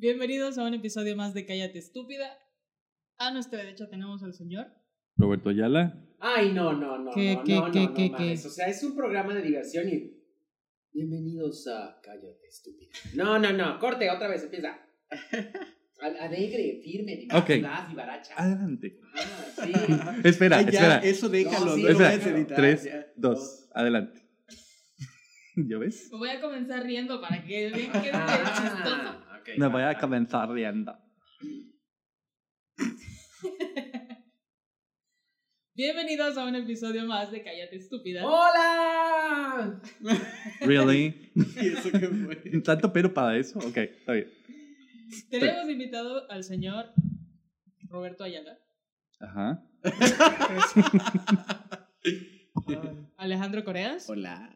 Bienvenidos a un episodio más de Cállate Estúpida. A nuestra derecha tenemos al señor. Roberto Ayala. Ay, no, no, no, ¿Qué, no, qué, no, qué, no, qué, no qué? O sea, es un programa de diversión y... Bienvenidos a Cállate, estúpida. No, no, no, corte, otra vez, empieza. Al- Alegre, firme, Ok. vivaz, vivaracha. Adelante. Ah, sí. Espera, Ay, ya, espera. eso déjalo, No, no, sí, lo espera. a editar. Tres, ya. dos, adelante. ¿Ya ves? Me voy a comenzar riendo para que vean que es chistoso. Me voy a comenzar riendo. Bienvenidos a un episodio más de Cállate Estúpida. ¡Hola! Really? ¿Y eso qué fue? ¿Tanto pero para eso? Ok, está bien. Tenemos invitado al señor Roberto Ayala, Ajá. Alejandro Coreas Hola.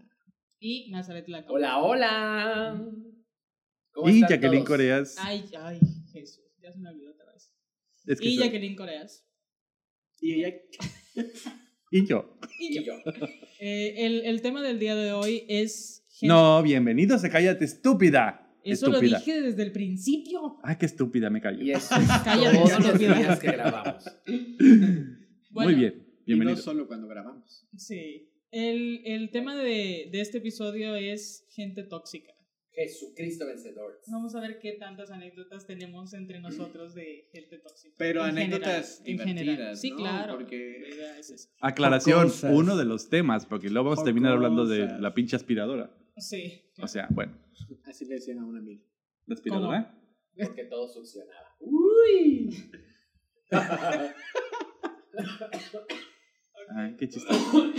y Nazaret Laco. Hola, hola. ¿Cómo Y están Jacqueline todos? Coreas. Ay, ay, Jesús, ya se me olvidó otra vez. Es que Y soy- Jacqueline Coreas. Y ella. y yo. Y yo. Eh, el, el tema del día de hoy es... gente- No, bienvenidos a Cállate Estúpida. Eso estúpida. lo dije desde el principio. Ay, qué estúpida, me callo. Y eso es Cállate, todos los días que grabamos. Bueno, Muy bien, Y no solo cuando grabamos. Sí. El, el tema de, de este episodio es gente tóxica. Jesucristo vencedor. Vamos a ver qué tantas anécdotas tenemos entre nosotros de gente tóxica. Pero En anécdotas general, en general. Sí, ¿no? claro. Porque. Es. Aclaración, uno de los temas, porque luego vamos a terminar hablando de la pinche aspiradora. Sí. O sea, bueno, Así le decían a una amiga. la aspiradora. Porque todo succionaba. ¡Uy! Ay, qué chistoso.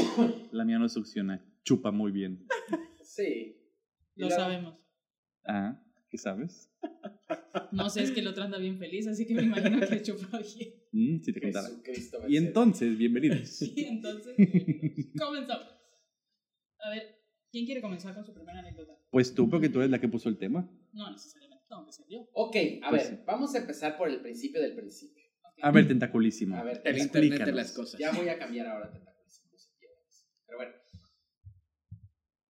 La mía no succiona, chupa muy bien. sí. Lo sabemos. Ah, ¿qué sabes? No sé, es que el otro anda bien feliz, así que me imagino que chupa bien. Mm, si te contara. Jesucristo Y entonces, bienvenidos. Y entonces, comenzamos. A ver, ¿quién quiere comenzar con su primera anécdota? Pues tú, porque tú eres la que puso el tema. No necesariamente, tengo que ser yo. Ok, a Pues ver, sí. vamos a empezar por el principio del principio. A ver, tentaculísimo. A ver, El te- internet de las cosas. ya voy a cambiar ahora tentaculismo, si quieres. Pero bueno.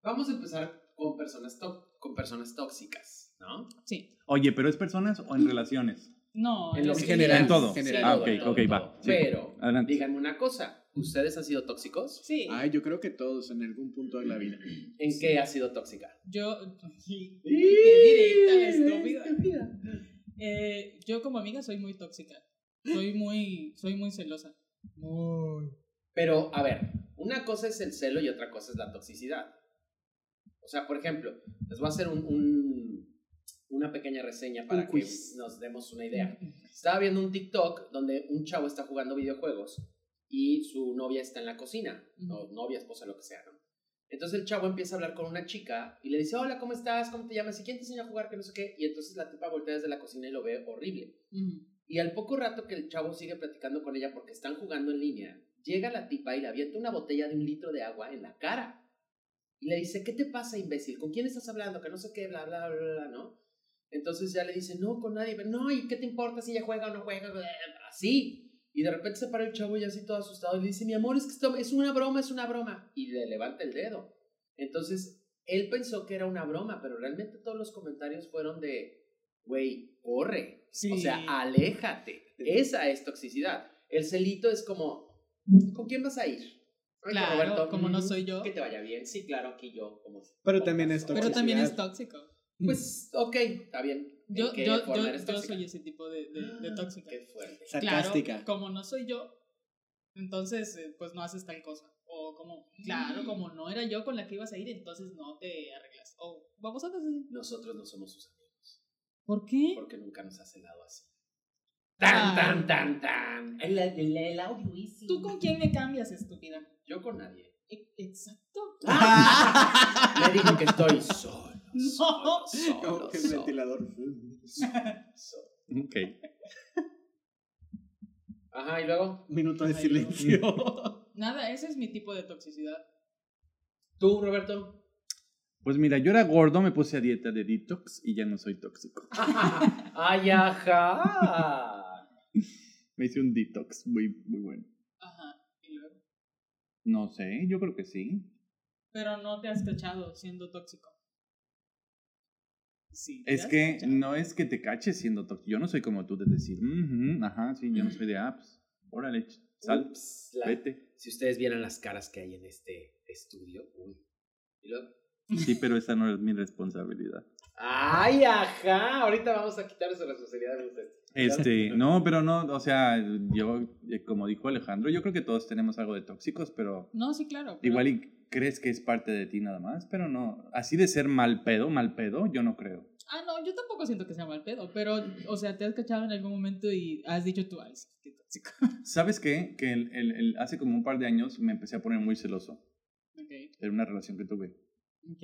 Vamos a empezar con personas, tó- con personas tóxicas, ¿no? Sí. Oye, ¿pero es personas o en relaciones? No, En lo que general, En todo. general. Ah, ok, todo, ok, va. todo. Sí. Pero, Adelante. díganme una cosa. ¿Ustedes han sido tóxicos? Sí. Ay, yo creo que todos en algún punto de la vida. ¿En qué has sido tóxica? Yo. Sí. Qué directa, estúpida. Eh, yo como amiga soy muy tóxica. Soy muy, soy muy celosa. Pero, a ver, una cosa es el celo y otra cosa es la toxicidad. O sea, por ejemplo, les voy a hacer un, un- una pequeña reseña para que nos demos una idea. Estaba viendo un TikTok donde un chavo está jugando videojuegos y su novia está en la cocina, o novia, esposa, lo que sea, ¿no? Entonces el chavo empieza a hablar con una chica y le dice, hola, ¿cómo estás? ¿Cómo te llamas? ¿Y quién te enseñó a jugar? Que no sé qué. Y entonces la tipa voltea desde la cocina y lo ve horrible. Y al poco rato que el chavo sigue platicando con ella porque están jugando en línea, llega la tipa y le avienta una botella de un litro de agua en la cara. Y le dice, ¿qué te pasa, imbécil? ¿Con quién estás hablando? Que no sé qué, bla, bla, bla, bla, ¿no? Entonces ya le dice, no, con nadie. No, ¿y qué te importa si ella juega o no juega? Así. Y de repente se para el chavo y así todo asustado y le dice, mi amor, es que esto es una broma, es una broma. Y le levanta el dedo. Entonces, él pensó que era una broma, pero realmente todos los comentarios fueron de, güey, corre. Sí. O sea, aléjate. Esa es toxicidad. El celito es como, ¿con quién vas a ir? Claro, como no "Mm, soy yo". Que te vaya bien. Sí, claro, aquí yo. Como, Pero como también es pasó. Pero también es tóxico. Pues, ok, está bien. ¿En Yo, qué yo, yo, soy ese tipo de, de, de tóxica. Qué fuerte. Sarcástica. Claro, como no soy yo, entonces eh, pues no haces tal cosa. O como, claro, como no era yo con la que ibas a ir, entonces no te arreglas. O vamos a hacer así. Nosotros no somos sus amigos. ¿Por qué? Porque nunca nos has helado así. Ah. Tan, tan, tan, tan. El, el, el audio easy. ¿Tú con quién me cambias, estúpida? Yo con nadie. E- Exacto. Me dijo que estoy solo. No. Solo, solo, Como que el solo, ventilador. solo. Ok. Ajá, y luego. Minuto de Ay, silencio. Nada, ese es mi tipo de toxicidad. ¿Tú, Roberto? Pues mira, yo era gordo, me puse a dieta de detox y ya no soy tóxico. ¡Ay, ajá! Me hice un detox muy, muy bueno. Ajá. Y luego. No sé, yo creo que sí. Pero no te has cachado siendo tóxico. Sí. Es ¿ya que no es que te caches siendo tóxico. Yo no soy como tú de decir, "Ujú, ajá, sí, yo no soy de apps. Órale, sal, Ups, la- vete. Si ustedes vieran las caras que hay en este estudio. Uy. Y luego, Sí, pero esa no es mi responsabilidad. Ay, ajá. Ahorita vamos a quitar su responsabilidad de ustedes. Este, no, pero no, o sea, yo, eh, como dijo Alejandro, yo creo que todos tenemos algo de tóxicos, pero No, sí, claro. pero- igual y crees que es parte de ti nada más, pero no, así de ser mal pedo, mal pedo, yo no creo. Ah, no, yo tampoco siento que sea mal pedo, pero, o sea, te has cachado en algún momento y has dicho tú, ay, qué tóxico. ¿Sabes qué? Que el, el- el- hace como un par de años me empecé a poner muy celoso ok, de una relación que tuve. ok.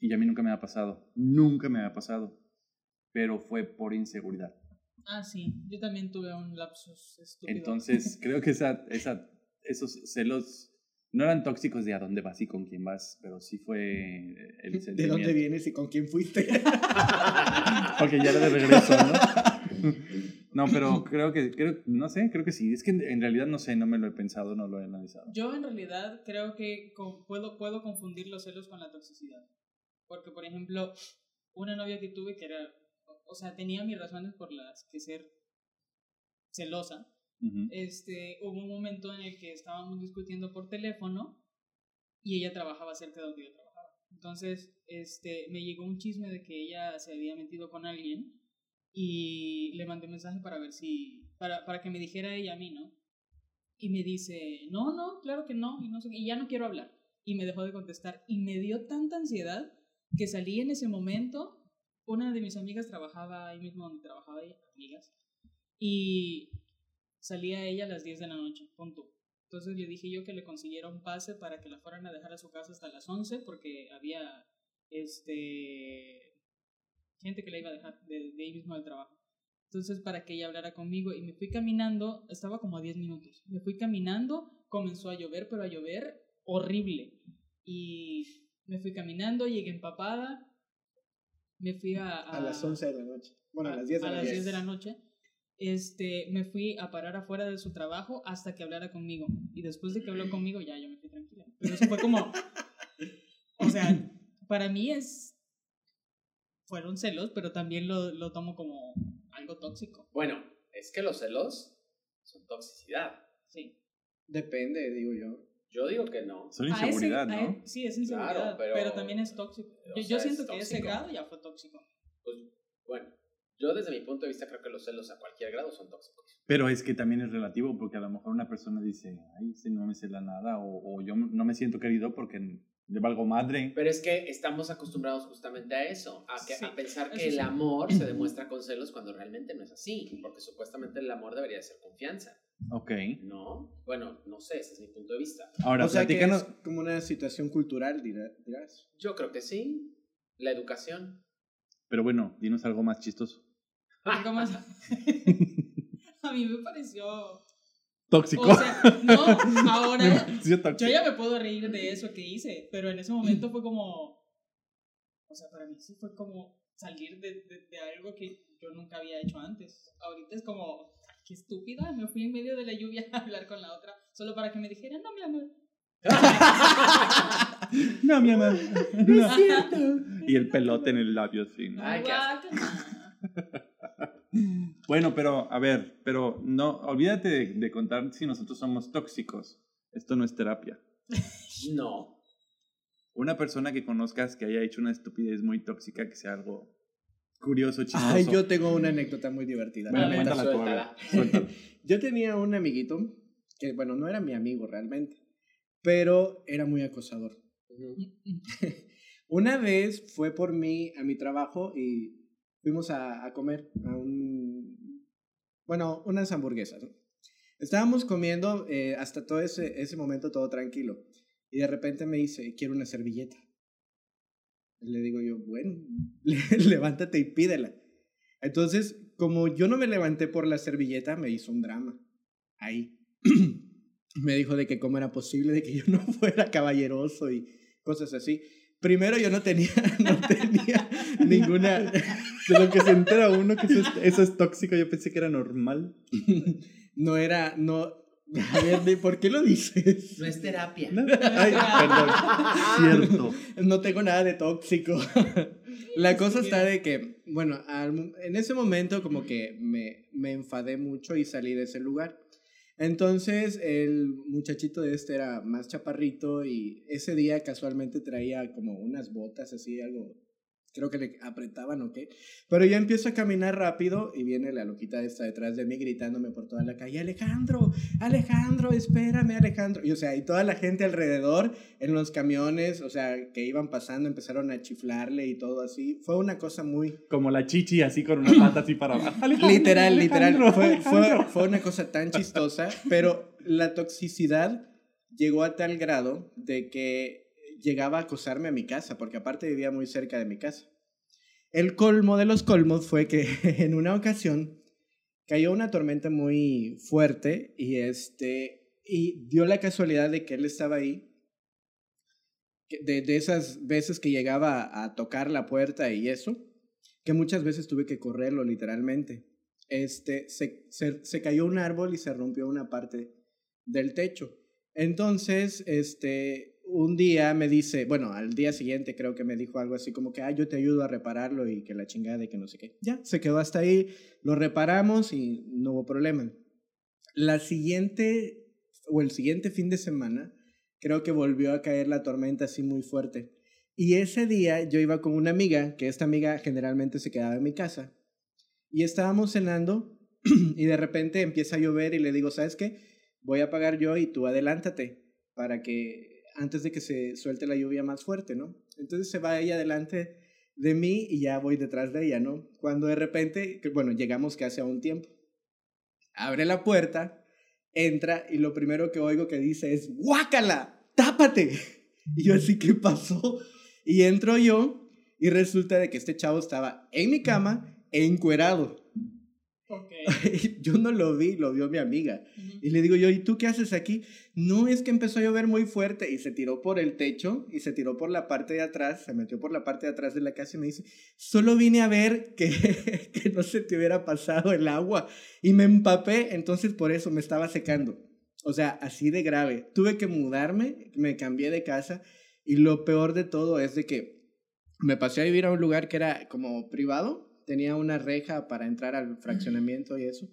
Y a mí nunca me ha pasado, nunca me ha pasado, pero fue por inseguridad. Ah, sí, yo también tuve un lapsus estúpido. Entonces, creo que esa, esa, esos celos no eran tóxicos de a dónde vas y con quién vas, pero sí fue el ¿De sentimiento. dónde vienes y con quién fuiste? Porque ya era de regreso, ¿no? No, pero creo que, creo, no sé, creo que sí. Es que en, realidad no sé, no me lo he pensado, no lo he analizado. Yo en realidad creo que co- puedo, puedo confundir los celos con la toxicidad. Porque, por ejemplo, una novia que tuve que era, o- sea, tenía mis razones por las que ser celosa. Ujú. Este, hubo un momento en el que estábamos discutiendo por teléfono y ella trabajaba cerca de donde yo trabajaba. Entonces, este, me llegó un chisme de que ella se había metido con alguien y le mandé un mensaje para ver si, para, para que me dijera ella a mí, ¿no? Y me dice, no, no, claro que no, y, no sé, y ya no quiero hablar. Y me dejó de contestar. Y me dio tanta ansiedad que salí en ese momento. Una de mis amigas trabajaba ahí mismo donde trabajaba ella, amigas. Y salía ella a las 10 de la noche, punto. Entonces le dije yo que le consiguiera un pase para que la fueran a dejar a su casa hasta las 11 porque había este gente que la iba a dejar de, de ahí mismo del trabajo. Entonces para que ella hablara conmigo y me fui caminando, estaba como a 10 minutos. Me fui caminando, comenzó a llover, pero a llover horrible. Y me fui caminando, llegué empapada, me fui a... A las 11 de la noche. Bueno, a, a- las 10 de a la las noche. 10 de la noche. Este, me fui a parar afuera de su trabajo hasta que hablara conmigo. Y después de que habló conmigo, ya yo me fui tranquila. Pero eso fue como. O sea, para mí es. Fueron celos, pero también lo, lo tomo como algo tóxico. Bueno, es que los celos son toxicidad. Sí. Depende, digo yo. Yo digo que no. Son A ese- inseguridad, a ¿no? e- sí, es inseguridad. Claro, pero, pero- también es tóxico. Yo, sea, yo es siento que ese tóxico. grado ya fue tóxico. Pues, bueno, yo desde mi punto de vista creo que los celos a cualquier grado son tóxicos. Pero es que también es relativo porque a lo mejor una persona dice, ay, ese no me cela nada, o, o yo no me siento querido porque le valgo madre. Pero es que estamos acostumbrados justamente a eso, a, que, Sí, a pensar que el sí. amor se demuestra con celos cuando realmente no es así, porque supuestamente el amor debería ser confianza, Ok. ¿no? Bueno, no sé, ese es mi punto de vista. Ahora, o sea que es como una situación cultural, dirá- dirás. Yo creo que sí, la educación. Pero bueno, dinos algo más chistoso. Algo más- a mí me pareció. Tóxico. O sea, no, ahora. Yo ya me puedo reír de eso que hice, pero en ese momento fue como. O sea, para mí sí fue como salir de, de, de algo que yo nunca había hecho antes. Ahorita es como, "Ay, qué estúpida, me fui en medio de la lluvia a hablar con la otra, solo para que me dijera, no, mi amor. No, mi amor. No. Y el pelote en el labio, sí. ¿no? Ay. Bueno, pero, a ver, pero no, olvídate de, de contar si nosotros somos tóxicos. Esto no es terapia. No. Una persona que conozcas que haya hecho una estupidez muy tóxica, que sea algo curioso, chistoso. Ay, yo tengo una anécdota muy divertida. Bueno, cuéntala suéltala. Suéltala. Yo tenía un amiguito que, bueno, no era mi amigo realmente, pero era muy acosador. Una vez fue por mí a mi trabajo y fuimos a, a comer a un, bueno, unas hamburguesas. ¿no? Estábamos comiendo eh, hasta todo ese, ese momento todo tranquilo y de repente me dice, quiero una servilleta. Le digo yo, bueno, levántate y pídela. Entonces, como yo no me levanté por la servilleta, me hizo un drama. Ahí. me dijo de que cómo era posible de que yo no fuera caballeroso y cosas así. Primero yo no tenía, no tenía ninguna... De lo que se entera uno que eso es, eso es tóxico, yo pensé que era normal. No era, no... A ver, ¿de ¿por qué lo dices? No es terapia. No, Ay, perdón. Cierto. No tengo nada de tóxico. La cosa está de que, bueno, al- en ese momento como que me, me enfadé mucho y salí de ese lugar. Entonces el muchachito de este era más chaparrito y ese día casualmente traía como unas botas así, algo, creo que le apretaban o qué. Pero yo empiezo a caminar rápido y viene la loquita esta detrás de mí gritándome por toda la calle, Alejandro, Alejandro, espérame Alejandro. Y o sea, y toda la gente alrededor en los camiones, o sea, que iban pasando, empezaron a chiflarle y todo así. Fue una cosa muy... Como la chichi así con una pata así para abajo. Literal, literal. Fue, fue, fue una cosa tan chistosa, pero la toxicidad llegó a tal grado de que llegaba a acosarme a mi casa, porque aparte vivía muy cerca de mi casa. El colmo de los colmos fue que en una ocasión cayó una tormenta muy fuerte y este y dio la casualidad de que él estaba ahí de, de esas veces que llegaba a tocar la puerta y eso que muchas veces tuve que correrlo literalmente este se, se, se cayó un árbol y se rompió una parte del techo entonces este un día me dice, bueno, al día siguiente creo que me dijo algo así como que, ah, yo te ayudo a repararlo y que la chingada y que no sé qué. Ya, se quedó hasta ahí, lo reparamos y no hubo problema. La siguiente, o el siguiente fin de semana, creo que volvió a caer la tormenta así muy fuerte. Y ese día yo iba con una amiga, que esta amiga generalmente se quedaba en mi casa, y estábamos cenando y de repente empieza a llover y le digo, ¿sabes qué? Voy a pagar yo y tú adelántate para que antes de que se suelte la lluvia más fuerte, ¿no? Entonces se va ella delante de mí y ya voy detrás de ella, ¿no? Cuando de repente, bueno, llegamos casi a un tiempo. Abre la puerta, entra y lo primero que oigo que dice es, ¡guácala! ¡Tápate! Y yo así, ¿qué pasó? Y entro yo y resulta de que este chavo estaba en mi cama encuerado. Ok. yo no lo vi, lo vio mi amiga. Ujú. Y le digo yo, ¿y tú qué haces aquí? No, es que empezó a llover muy fuerte y se tiró por el techo y se tiró por la parte de atrás, se metió por la parte de atrás de la casa y me dice, solo vine a ver que, que no se te hubiera pasado el agua y me empapé, entonces por eso me estaba secando. O sea, así de grave. Tuve que mudarme, me cambié de casa y lo peor de todo es de que me pasé a vivir a un lugar que era como privado, tenía una reja para entrar al fraccionamiento y eso,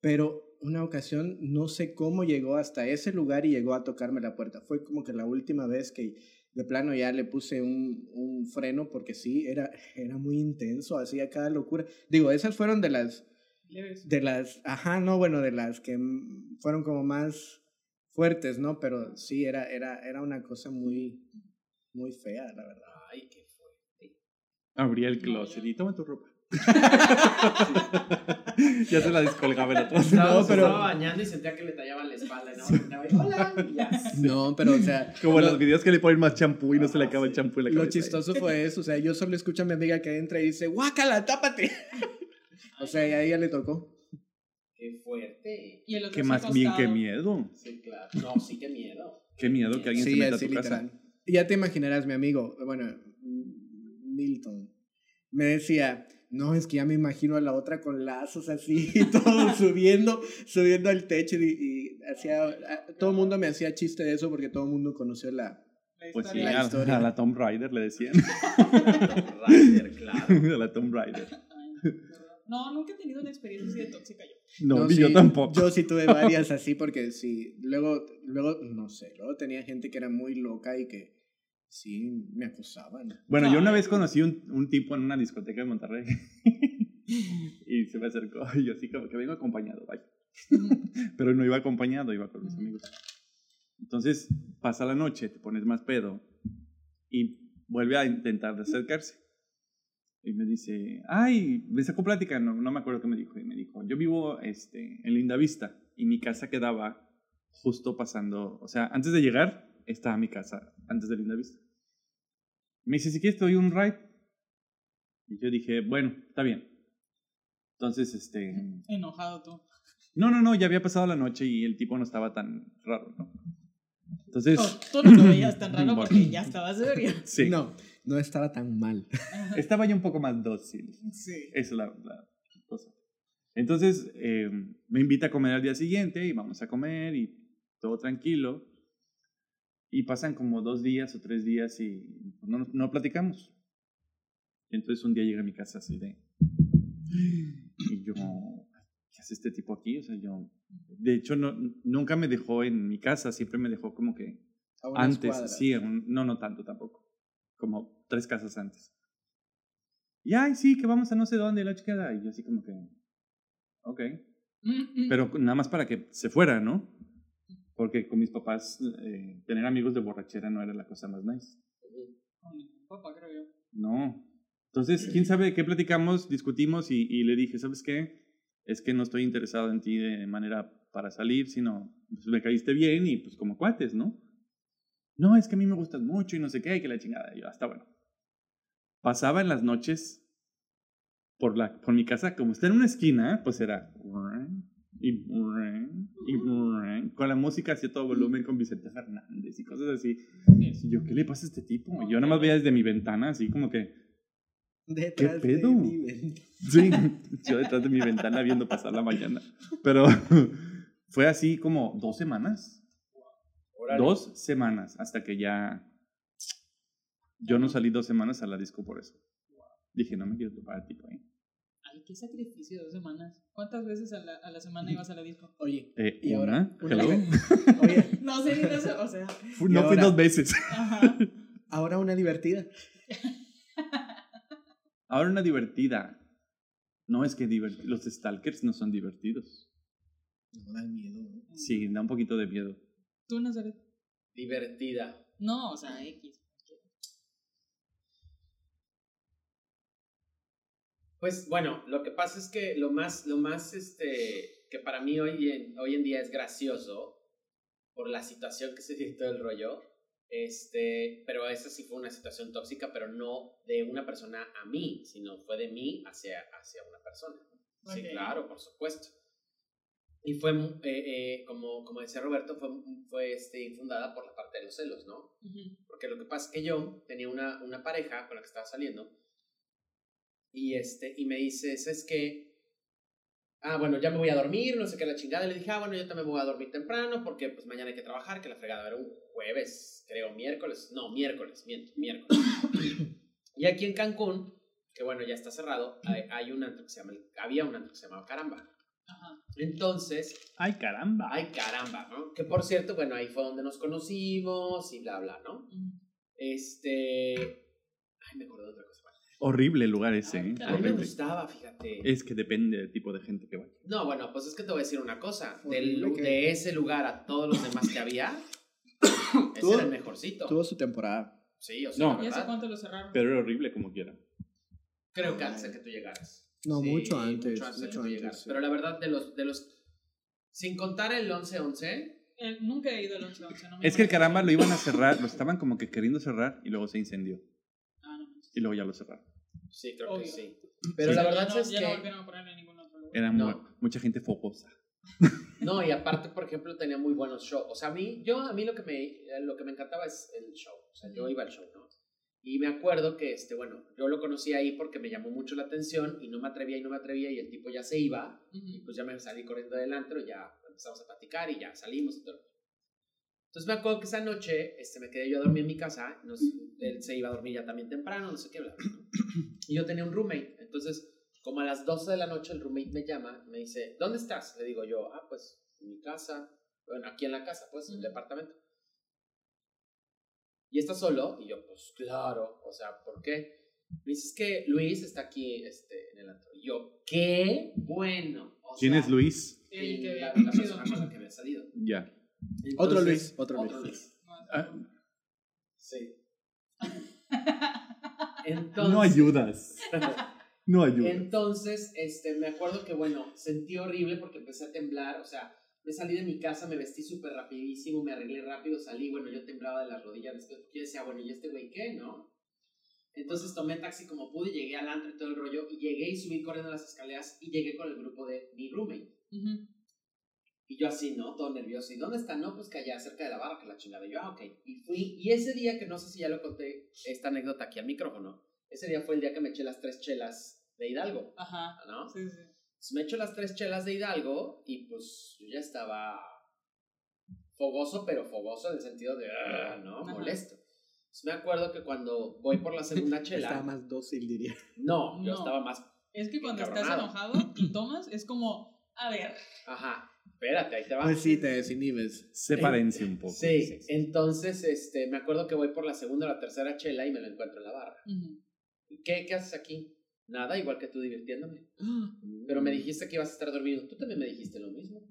pero una ocasión no sé cómo llegó hasta ese lugar y llegó a tocarme la puerta. Fue como que la última vez que de plano ya le puse un, un freno porque sí, era, era muy intenso, hacía cada locura. Digo, esas fueron de las, de las, ajá, no, bueno, de las que fueron como más fuertes, ¿no? Pero sí, era, era, era una cosa muy, muy fea, la verdad. Ay, qué fuerte. Abría el closet y toma tu ropa. ya se la descolgaba el otro. Estaba, No, se pero- estaba bañando y sentía que le tallaban la espalda. No, volteaba y, hola, y ya. No, pero o sea, Como lo- los videos que le ponen más champú y no se le acaba el champú en la Lo cabeza. chistoso fue eso, o sea, yo solo escucho a mi amiga que entra y dice, guácala, tápate. o sea, y a ella le tocó. Qué fuerte. Y el otro Qué se más bien, qué miedo. Sí, claro. No, sí, qué miedo. Qué miedo que alguien se Sí, meta a así tu casa. literal. Ya te imaginarás, mi amigo, bueno, Milton, me decía, no, es que ya me imagino a la otra con lazos así, y todo subiendo, subiendo al techo y, y a- todo el mundo me hacía chiste de eso porque todo el mundo conoció la... La Pues sí, historia. La a, historia. a la Tomb Raider le decían. Rider, claro. a la Tomb Raider. No, nunca he tenido una experiencia así de tóxica yo. No, sí, yo tampoco. Yo sí tuve varias así porque sí, luego, luego, no sé, luego tenía gente que era muy loca y que sí me acosaban. Bueno, yo una vez conocí un, un tipo en una discoteca de Monterrey. y se me acercó y yo así como que vengo acompañado, vaya. Pero no iba acompañado, iba con mis amigos. Entonces pasa la noche, te pones más pedo y vuelve a intentar acercarse. Y me dice, ay, me sacó plática, no, no me acuerdo qué me dijo. Y me dijo, yo vivo este, en Linda Vista y mi casa quedaba justo pasando, o sea, antes de llegar estaba mi casa, antes de Linda Vista. Me dice, si quieres te doy un ride. Y yo dije, bueno, está bien. Entonces, este... Enojado tú. No, no, no, ya había pasado la noche y el tipo no estaba tan raro, ¿no? Entonces... No, tú no lo veías tan raro porque ya estabas ebrio. Sí, No, no estaba tan mal. estaba ya un poco más dócil. Sí. Esa es la, la cosa. Entonces, eh, me invita a comer al día siguiente y vamos a comer y todo tranquilo. Y pasan como dos días o tres días y no, no platicamos. Y entonces un día llegué a mi casa así de... Y yo, ¿qué hace este tipo aquí? O sea, yo... De hecho, no, nunca me dejó en mi casa, siempre me dejó como que A unas antes, cuadras. sí, un- no, no tanto tampoco. Como tres casas antes. Y ay, sí, que vamos a no sé dónde, la chica. Y yo así como que, ok. Mm, mm. Pero nada más para que se fuera, ¿no? Porque con mis papás, eh, tener amigos de borrachera no era la cosa más nice. Con mi papá, creo yo. No. Entonces, quién sabe de qué platicamos, discutimos y, y le dije, ¿sabes qué? Es que no estoy interesado en ti de manera para salir, sino pues, me caíste bien y pues como cuates, ¿no? No, es que a mí me gustas mucho y no sé qué, y que la chingada. Y yo, hasta bueno. Pasaba en las noches por, la, por mi casa, como está en una esquina, pues era... Y, y con la música así a todo volumen con Vicente Fernández y cosas así. Y yo, ¿qué le pasa a este tipo? Y yo nada más veía desde mi ventana, así como que... Detrás ¿Qué de pedo? mi ventana. Sí, yo detrás de mi ventana viendo pasar la mañana. Pero fue así como dos semanas. Órale. Dos semanas hasta que ya... Yo no salí dos semanas a la disco por eso. Dije, no me quiero topar al tipo ahí. Ay, qué sacrificio, dos semanas. ¿Cuántas veces a la, a la semana ibas a la disco? Oye, Eh, Y una, ahora, una hello. oye, No sé ni de eso, o sea. No fui dos veces. Ajá. ahora una divertida. Ahora una divertida. No es que divert- los stalkers no son divertidos. No dan miedo. ¿no? Sí, da un poquito de miedo. ¿Tú, Nazaret? Divertida. No, o sea, X. Pues bueno, lo que pasa es que lo más, lo más, este, que para mí hoy en, hoy en día es gracioso por la situación que se dio todo el rollo, este, pero esa sí fue una situación tóxica, pero no de una persona a mí, sino fue de mí hacia, hacia una persona. Sí, claro, por supuesto. Y fue, eh, eh, como, como decía Roberto, fue, fue este, infundada por la parte de los celos, ¿no? Porque lo que pasa es que yo tenía una, una pareja con la que estaba saliendo y, este, y me dice, ¿sabes qué? Ah, bueno, ya me voy a dormir, no sé qué la chingada. Y le dije, ah, bueno, yo también me voy a dormir temprano porque pues mañana hay que trabajar, que la fregada era un jueves, creo, miércoles. No, miércoles, miento, miércoles. y aquí en Cancún, que bueno, ya está cerrado, hay, hay un antro que se llama, había un antro que se llamaba Caramba. Ajá. Entonces, ¡Ay, caramba! ay caramba, ¿no? Que por cierto, bueno, ahí fue donde nos conocimos y bla, bla, ¿no? Este. Ay, me acordé de otra cosa. Horrible el lugar ese, ¿eh? A mí me Horrible. gustaba, fíjate. Es que depende del tipo de gente que vaya. No, bueno, pues es que te voy a decir una cosa. Del Horrible de ese lugar a todos los demás que había, ese Tuvo- era el mejorcito. Tuvo su temporada. Sí, o sea, No. la ¿Y hace verdad, cuánto lo cerraron? Pero era horrible como quiera. creo que antes de que tú llegaras. No, Sí, mucho antes. Mucho antes de que tú antes, llegaras. sí. Pero la verdad, de los, de los. Sin contar el 11-11, Eh, nunca he ido al 11-11. No me Es que el caramba lo iban a cerrar, lo estaban como que queriendo cerrar y luego se incendió. No. Y luego ya lo cerraron. sí, creo Obvio. que sí. Pero Sí. la verdad no, es ya no que. volvieron a ponerle en ningún otro lugar. Era No. mu- mucha gente fogosa. No, y aparte, por ejemplo, tenía muy buenos shows. O sea, a mí, yo, a mí lo que me, eh, lo que me encantaba es el show. O sea, yo iba al show, ¿no? Y me acuerdo que, este, bueno, yo lo conocí ahí porque me llamó mucho la atención y no me atrevía y no me atrevía y el tipo ya se iba. Y Ujú. pues ya me salí corriendo del antro y ya empezamos a platicar y ya salimos y todo. Entonces me acuerdo que esa noche este, me quedé yo a dormir en mi casa. Nos, él se iba a dormir ya también temprano, no sé qué, bla. Y yo tenía un roommate. Entonces, como a las 12 de la noche, el roommate me llama, me dice, ¿dónde estás? Le digo yo, ah, pues en mi casa. Bueno, aquí en la casa, pues, en el departamento. ¿Y estás solo? Y yo, pues claro, o sea, ¿por qué? Me dice, es que Luis está aquí este, en el antro. Y yo, ¿qué? Bueno. o ¿Quién sea, es Luis? El que la, la persona con la que había salido. Ya. Otro Entonces, Luis, otro Otro Luis. Luis. Ah, Sí. Entonces, no ayudas. No ayudas. Entonces, este, me acuerdo que, bueno, sentí horrible porque empecé a temblar, o sea, me salí de mi casa, me vestí súper rapidísimo, me arreglé rápido, salí, bueno, yo temblaba de las rodillas después, porque yo decía, bueno, ¿y este güey qué, no? Entonces tomé taxi como pude, llegué al antro y todo el rollo, y llegué y subí corriendo las escaleras y llegué con el grupo de mi roommate. Y yo así, ¿no? Todo nervioso. ¿Y dónde está? No, pues que allá, cerca de la barra, que la chingada. Y yo, ah, ok. Y fui, y ese día, que no sé si ya lo conté, esta anécdota aquí al micrófono, ese día fue el día que me eché las tres chelas de Hidalgo, Ajá. ¿no? Sí, sí. Entonces me echo las tres chelas de Hidalgo y pues yo ya estaba fogoso, pero fogoso en el sentido de, "Ah", ¿no? Ajá. Molesto. me acuerdo que cuando voy por la segunda chela. Estaba más dócil, diría. No, yo No. estaba más. Es que cuando estás enojado y tomas, es como, a ver. Ajá, espérate, ahí te va. Pues sí, te desinhibes. Sepárense un poco. Sí, entonces este, me acuerdo que voy por la segunda o la tercera chela y me lo encuentro en la barra. Ujú. ¿Qué, qué haces aquí? Nada, igual que tú divirtiéndome. Pero me dijiste que ibas a estar dormido. Tú también me dijiste lo mismo.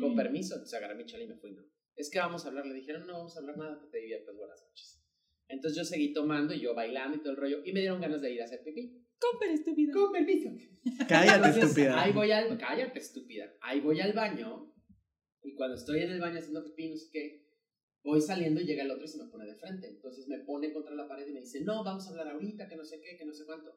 Con permiso, entonces agarré mi chela y me fui, ¿no? Es que vamos a hablar. Le dijeron, no vamos a hablar nada, que te diviertas, buenas noches. Entonces yo seguí tomando y yo bailando y todo el rollo. Y me dieron ganas de ir a hacer pipí. Comer estúpido. Con permiso. Cállate, Entonces, estúpida. Ahí voy al, cállate, estúpida. Ahí voy al baño. Y cuando estoy en el baño haciendo pipí, no sé qué, voy saliendo y llega el otro y se me pone de frente. Entonces me pone contra la pared y me dice, no, vamos a hablar ahorita, que no sé qué, que no sé cuánto.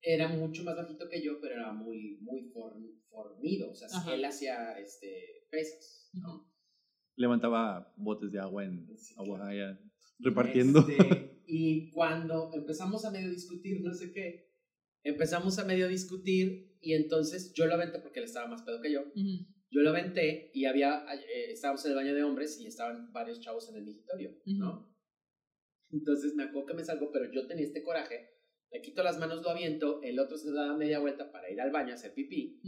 Era mucho más bajito que yo, pero era muy, muy form- fornido. O sea, Ajá. él hacía este, pesas, ¿no? Levantaba botes de agua en Sí, agua allá, repartiendo. Este, y cuando empezamos a medio discutir, no sé qué, empezamos a medio discutir y entonces yo lo aventé porque él estaba más pedo que yo. Yo lo aventé y había, eh, estábamos en el baño de hombres y estaban varios chavos en el migitorio, ¿no? Entonces me acuerdo que me salgo, pero yo tenía este coraje, le quito las manos, lo aviento, el otro se da media vuelta para ir al baño a hacer pipí.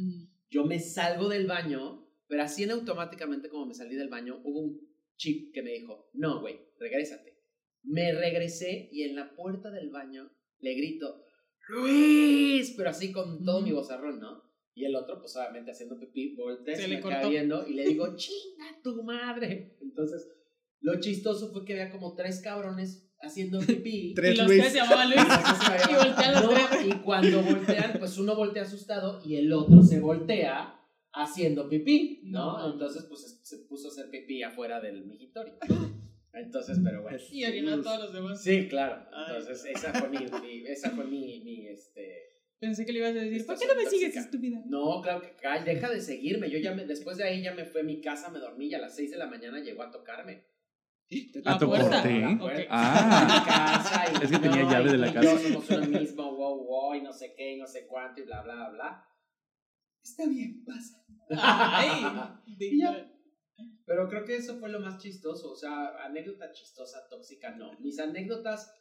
Yo me salgo del baño, pero así en automáticamente como me salí del baño, hubo un chip que me dijo, no, güey, regrésate. Me regresé y en la puerta del baño le grito, Luis, pero así con todo Ujú. mi vozarrón, ¿no? Y el otro, pues obviamente haciendo pipí, voltea, Se se le queda viendo y le digo, chinga tu madre. Entonces, lo chistoso fue que había como tres cabrones haciendo pipí. Tres y los Luis. tres se llamaban Luis. y voltean los No, tres. y cuando voltean, pues uno voltea asustado y el otro se voltea haciendo pipí, ¿no? No. Entonces, pues se- se puso a hacer pipí afuera del migitorio. Entonces, pero bueno. Y orinar a todos los demás. Sí, claro. Ay. Entonces, esa fue mi, mi- esa fue mi, mi, este... Pensé que le ibas a decir, ¿por qué no me tóxica. sigues, estúpida? No, claro que ay, deja de seguirme. Yo ya me, después de ahí ya me fui a mi casa, me dormí y a las 6 de la mañana llegó a tocarme. ¿A tu puerta. La puerta. Ah. A mi casa y Es que tenía no, llave de la casa. Yo somos uno mismo, wow, wow, y no sé qué, y no sé cuánto, y bla, bla, bla. Está bien, pasa. Ay, Y ya. Pero creo que eso fue lo más chistoso. O sea, anécdota chistosa, tóxica, no. Mis anécdotas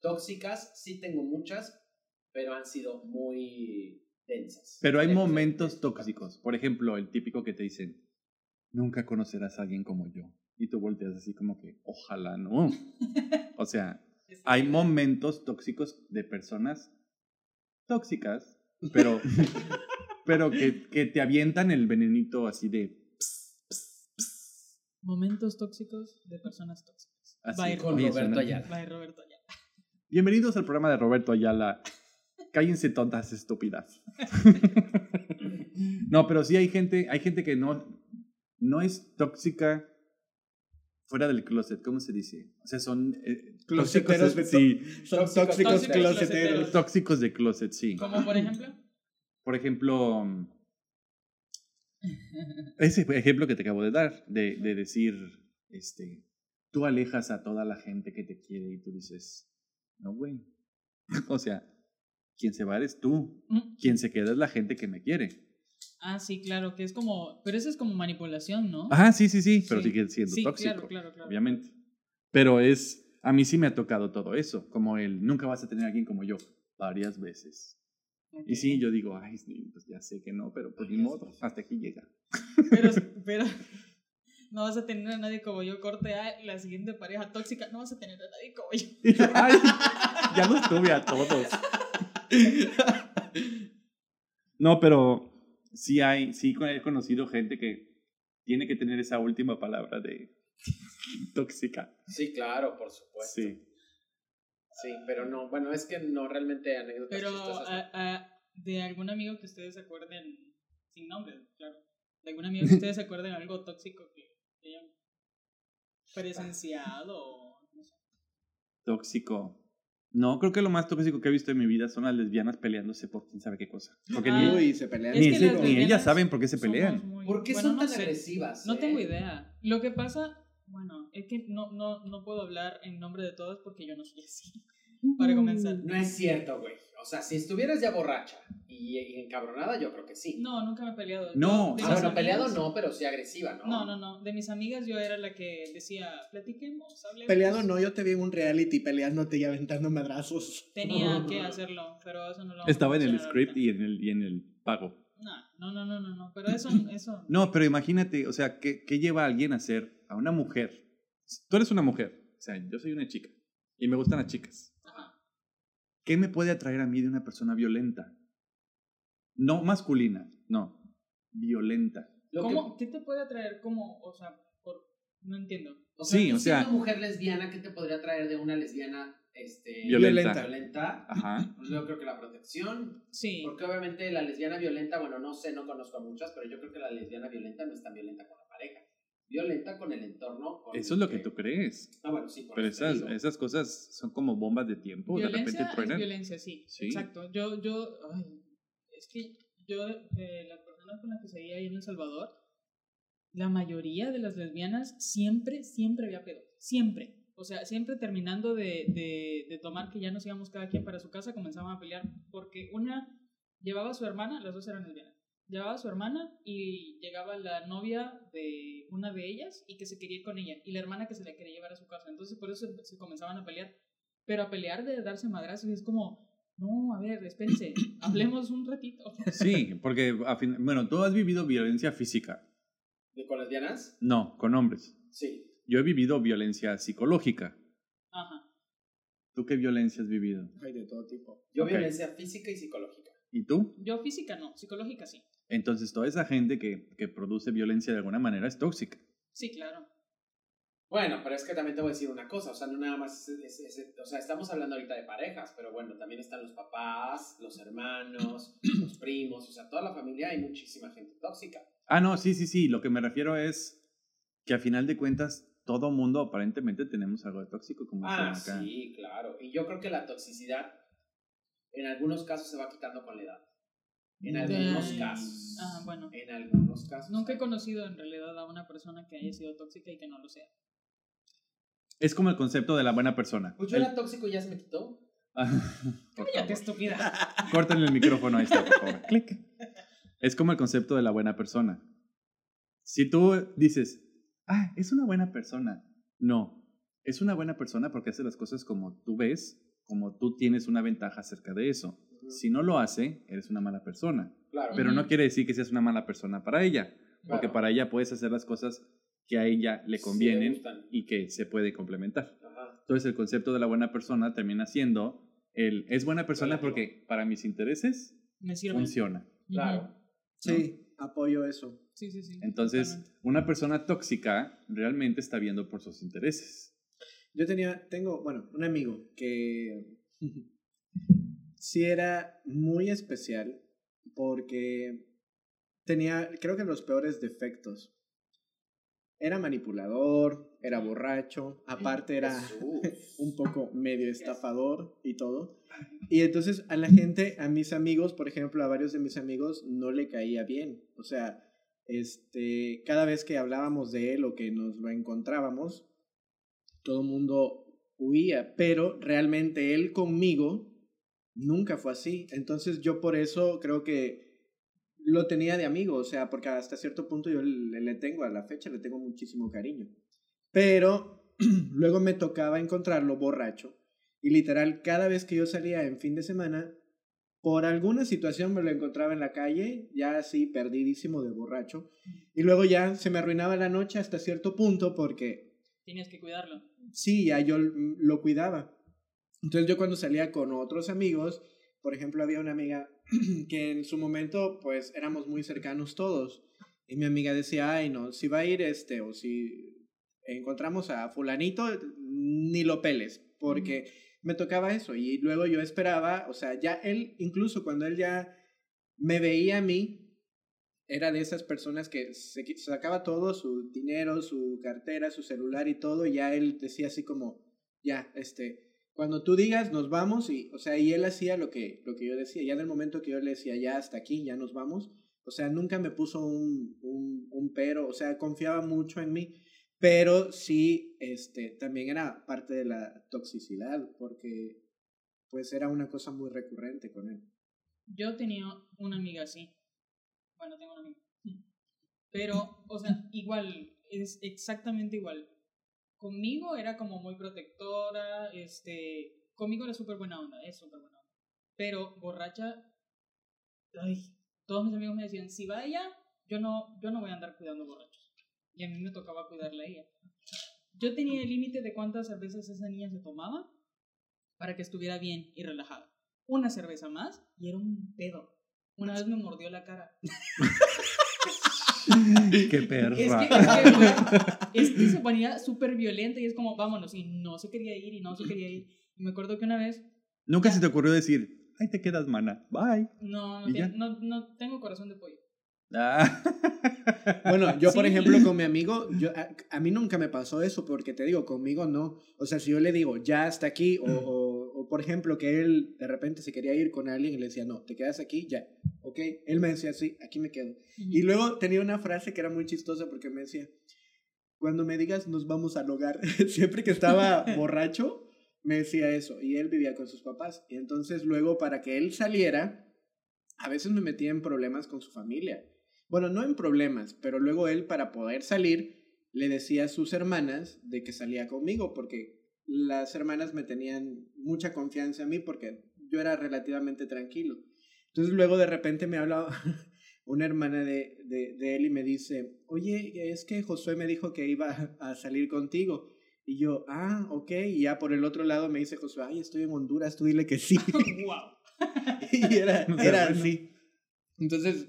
tóxicas sí tengo muchas, pero han sido muy densas. Pero hay momentos tóxicos. Por ejemplo, el típico que te dicen, nunca conocerás a alguien como yo. Y tú volteas así como que, ojalá no. O sea, hay momentos tóxicos de personas tóxicas, pero, pero que, que te avientan el venenito así de... Momentos tóxicos de personas tóxicas. Así, Bye, Con Roberto Ayala. Bye, Roberto. Ya. Bienvenidos al programa de Roberto Ayala. Cállense tontas estúpidas. no, pero sí hay gente, hay gente que no, no es tóxica fuera del closet, ¿cómo se dice? O sea, son eh, Closeteros tóxicos, de sí, Son Tóxicos, tóxicos tóxicos, closeteros. closeteros. tóxicos de closet, sí. Como por ejemplo. Por ejemplo, ese ejemplo que te acabo de dar, de, de decir, este, tú alejas a toda la gente que te quiere y tú dices, no, güey. o sea, quien se va eres tú, Mm. quien se queda es la gente que me quiere. Ah, sí, claro, que es como. Pero eso es como manipulación, ¿no? Ajá, sí, sí, sí, pero Sí. sigue siendo sí, tóxico, claro, claro, claro. obviamente. Pero es, a mí sí me ha tocado todo eso, como el, nunca vas a tener a alguien como yo, varias veces. Y sí, yo digo, ay, pues ya sé que no, pero pues ni modo, hasta aquí llega. Pero, pero no vas a tener a nadie como yo, corte A, la siguiente pareja tóxica, no vas a tener a nadie como yo. Y yo, ay, ya los tuve a todos. No, pero sí hay, sí he conocido gente que tiene que tener esa última palabra de tóxica. Sí, claro, por supuesto. Sí. Sí. pero no, bueno, es que no realmente anécdotas Pero chistosas. no. a- a- de algún amigo que ustedes se acuerden, sin nombre, claro, de algún amigo que ustedes se acuerden algo tóxico que hayan presenciado o no sé. Tóxico. No, creo que lo más tóxico que he visto en mi vida son las lesbianas peleándose por quién sabe qué cosa. Porque Ah. ni, Uy, se pelean. Es ni, que ese- ni ellas saben por qué se pelean. muy- ¿Por qué bueno, son no tan sé. agresivas? No eh? tengo idea. Lo que pasa, bueno, es que no, no, no puedo hablar en nombre de todos porque yo no soy así. Para comenzar. No es cierto, güey. O sea, si estuvieras ya borracha y, y encabronada, yo creo que sí. No, nunca me he peleado. No, Ah, bueno, peleado no, pero sí agresiva, ¿no? No, no, no. De mis amigas yo era la que decía, platiquemos, hablemos. Peleado no, yo te vi en un reality peleándote y aventando madrazos. Tenía que hacerlo, pero eso no lo Estaba en el script ahorita. y en el, y en el pago. No, no, no, no, no, no, pero eso, eso. No, pero imagínate, o sea, ¿qué, qué lleva a alguien a hacer a una mujer? Tú eres una mujer, o sea, yo soy una chica y me gustan las chicas. ¿Qué me puede atraer a mí de una persona violenta? No masculina, no, violenta. ¿Cómo? ¿Qué te puede atraer como, o sea, por, no entiendo. o sea, Sí, o sea- siendo mujer lesbiana, ¿qué te podría traer de una lesbiana este, Violenta. violenta? Ajá. Pues yo creo que la protección. Sí, Porque obviamente la lesbiana violenta, bueno, no sé, no conozco a muchas, pero yo creo que la lesbiana violenta no es tan violenta con la pareja. Violenta con el entorno. con Eso es lo que tú crees. Ah, bueno, sí, por Pero esas, esas cosas son como bombas de tiempo, de repente violencia es truenan. violencia, sí, Sí. Exacto. Yo, yo, ay, es que yo, de las personas con las que seguía ahí en El Salvador, la mayoría de las lesbianas siempre, siempre había pedo. Siempre. O sea, siempre terminando de, de, de tomar que ya nos íbamos cada quien para su casa, comenzaban a pelear. Porque una llevaba a su hermana, las dos eran lesbianas. Llevaba a su hermana y llegaba la novia de una de ellas y que se quería ir con ella. Y la hermana que se la quería llevar a su casa. Entonces por eso se, se comenzaban a pelear. Pero a pelear de darse madrazos es como, no, a ver, espérense, hablemos un ratito. Sí, porque, a fin- bueno, tú has vivido violencia física. ¿De con lesbianas? No, con hombres. Sí. Yo he vivido violencia psicológica. Ajá. ¿Tú qué violencia has vivido? Hay de todo tipo. Yo Ok. violencia física y psicológica. ¿Y tú? Yo física no, psicológica sí. Entonces, toda esa gente que, que produce violencia de alguna manera es tóxica. Sí, claro. Bueno, pero es que también te voy a decir una cosa, o sea, no nada más, es- es- es- o sea, estamos hablando ahorita de parejas, pero bueno, también están los papás, los hermanos, los primos, o sea, toda la familia hay muchísima gente tóxica. Ah, no, sí, sí, sí. Lo que me refiero es que a final de cuentas, todo mundo aparentemente tenemos algo de tóxico, como Ah, acá. sí, claro. Y yo creo que la toxicidad en algunos casos se va quitando con la edad. En algunos casos. Ah, bueno. En algunos casos. Nunca he conocido en realidad a una persona que haya sido tóxica y que no lo sea. Es como el concepto de la buena persona. Pues yo El- era tóxico y ya se me quitó. Ah, Cállate, estúpida. Corten el micrófono, ahí está, por favor. Clic. Es como el concepto de la buena persona. Si tú dices, ah, es una buena persona. No, es una buena persona porque hace las cosas como tú ves, como tú tienes una ventaja acerca de eso. Si no lo hace, eres una mala persona. Claro. Pero no quiere decir que seas una mala persona para ella, porque Claro. para ella puedes hacer las cosas que a ella le Sí, convienen y que se puede complementar. Ajá. Entonces el concepto de la buena persona termina siendo el es buena persona porque para mis intereses Me sirve. funciona. Claro. Sí, apoyo eso. Sí, sí, sí. Entonces, una persona tóxica realmente está viendo por sus intereses. Yo tenía, tengo, bueno, un amigo que sí era muy especial porque tenía, creo que los peores defectos. Era manipulador, era borracho, aparte era un poco medio estafador y todo. Y entonces a la gente, a mis amigos, por ejemplo, a varios de mis amigos, no le caía bien. O sea, este, cada vez que hablábamos de él o que nos lo encontrábamos, todo el mundo huía, pero realmente él conmigo nunca fue así. Entonces yo por eso creo que lo tenía de amigo, o sea, porque hasta cierto punto yo le, le tengo a la fecha, le tengo muchísimo cariño. Pero luego me tocaba encontrarlo borracho y literal cada vez que yo salía en fin de semana, por alguna situación me lo encontraba en la calle, ya así perdidísimo de borracho, y luego ya se me arruinaba la noche hasta cierto punto porque Tenías que cuidarlo. sí, ya yo lo cuidaba. Entonces yo cuando salía con otros amigos, por ejemplo, había una amiga que en su momento pues éramos muy cercanos todos. Y mi amiga decía, ay no, si va a ir este o si encontramos a fulanito, ni lo peles, porque me tocaba eso. Y luego yo esperaba, o sea, ya él, incluso cuando él ya me veía a mí, era de esas personas que se sacaba todo, su dinero, su cartera, su celular y todo, y ya él decía así como, ya, este, cuando tú digas, nos vamos, y, o sea, y él hacía lo que, lo que yo decía, ya en el momento que yo le decía, ya hasta aquí, ya nos vamos, o sea, nunca me puso un, un, un pero, o sea, confiaba mucho en mí, pero sí, este, también era parte de la toxicidad, porque pues era una cosa muy recurrente con él. Yo tenía una amiga así. Bueno, tengo una amiga. Pero, o sea, igual, es exactamente igual. Conmigo era como muy protectora, este, conmigo era súper buena onda, es súper buena onda. Pero borracha, todos mis amigos me decían, si va ella, yo no, yo no voy a andar cuidando borrachos. Y a mí me tocaba cuidarla a ella. Yo tenía el límite de cuántas cervezas esa niña se tomaba para que estuviera bien y relajada. Una cerveza más y era un pedo. Una vez me mordió la cara. Qué perra. Es que, es que, es que se ponía súper violenta y es como, vámonos, y no se quería ir y no se quería ir. Y me acuerdo que una vez, Nunca se te ocurrió decir, ay, te quedas, mana. Bye. no, no, no, no tengo corazón de pollo. Ah. Bueno, yo por ejemplo con mi amigo, yo, a, a mí nunca me pasó eso porque te digo, conmigo no. O sea, si yo le digo, ya hasta aquí, o, o, o, por ejemplo que él de repente se quería ir con alguien y le decía, no, te quedas aquí, ya, ok. Él me decía, sí, aquí me quedo. Y luego tenía una frase que era muy chistosa porque me decía, cuando me digas nos vamos al hogar, siempre que estaba borracho, me decía eso. Y él vivía con sus papás. Y entonces luego para que él saliera, a veces me metía en problemas con su familia. Bueno, no en problemas, pero luego él para poder salir le decía a sus hermanas de que salía conmigo porque las hermanas me tenían mucha confianza en mí porque yo era relativamente tranquilo. Entonces luego de repente me habla una hermana de, de, de él y me dice, oye, es que Josué me dijo que iba a salir contigo. Y yo, ah, ok. Y ya por el otro lado me dice Josué, ay, estoy en Honduras, tú dile que sí. wow. y era, era así. Entonces,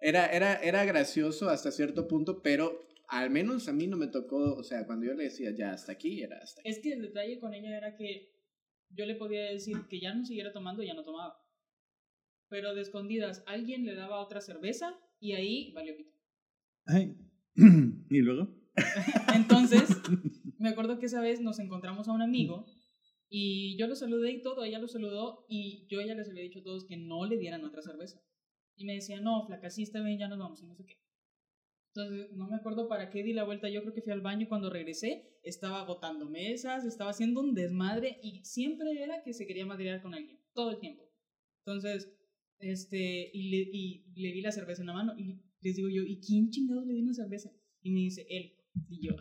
era, era, era gracioso hasta cierto punto, pero al menos a mí no me tocó, o sea, cuando yo le decía ya hasta aquí, era hasta aquí. Es que el detalle con ella era que yo le podía decir que ya no siguiera tomando y ya no tomaba. Pero de escondidas, alguien le daba otra cerveza y ahí valió pito. Ay. ¿Y luego? Entonces, me acuerdo que esa vez nos encontramos a un amigo y yo lo saludé y todo, ella lo saludó y yo a ella les había dicho a todos que no le dieran otra cerveza. Y me decía, no, flaca, sí está bien, ya nos vamos y no sé qué. Entonces, no me acuerdo para qué di la vuelta, yo creo que fui al baño y cuando regresé estaba agotando mesas, estaba haciendo un desmadre y siempre era que se quería madrear con alguien, todo el tiempo. Entonces, este, y le, y di la cerveza en la mano y les digo yo, ¿y quién chingados le dio una cerveza? Y me dice, él. Y yo,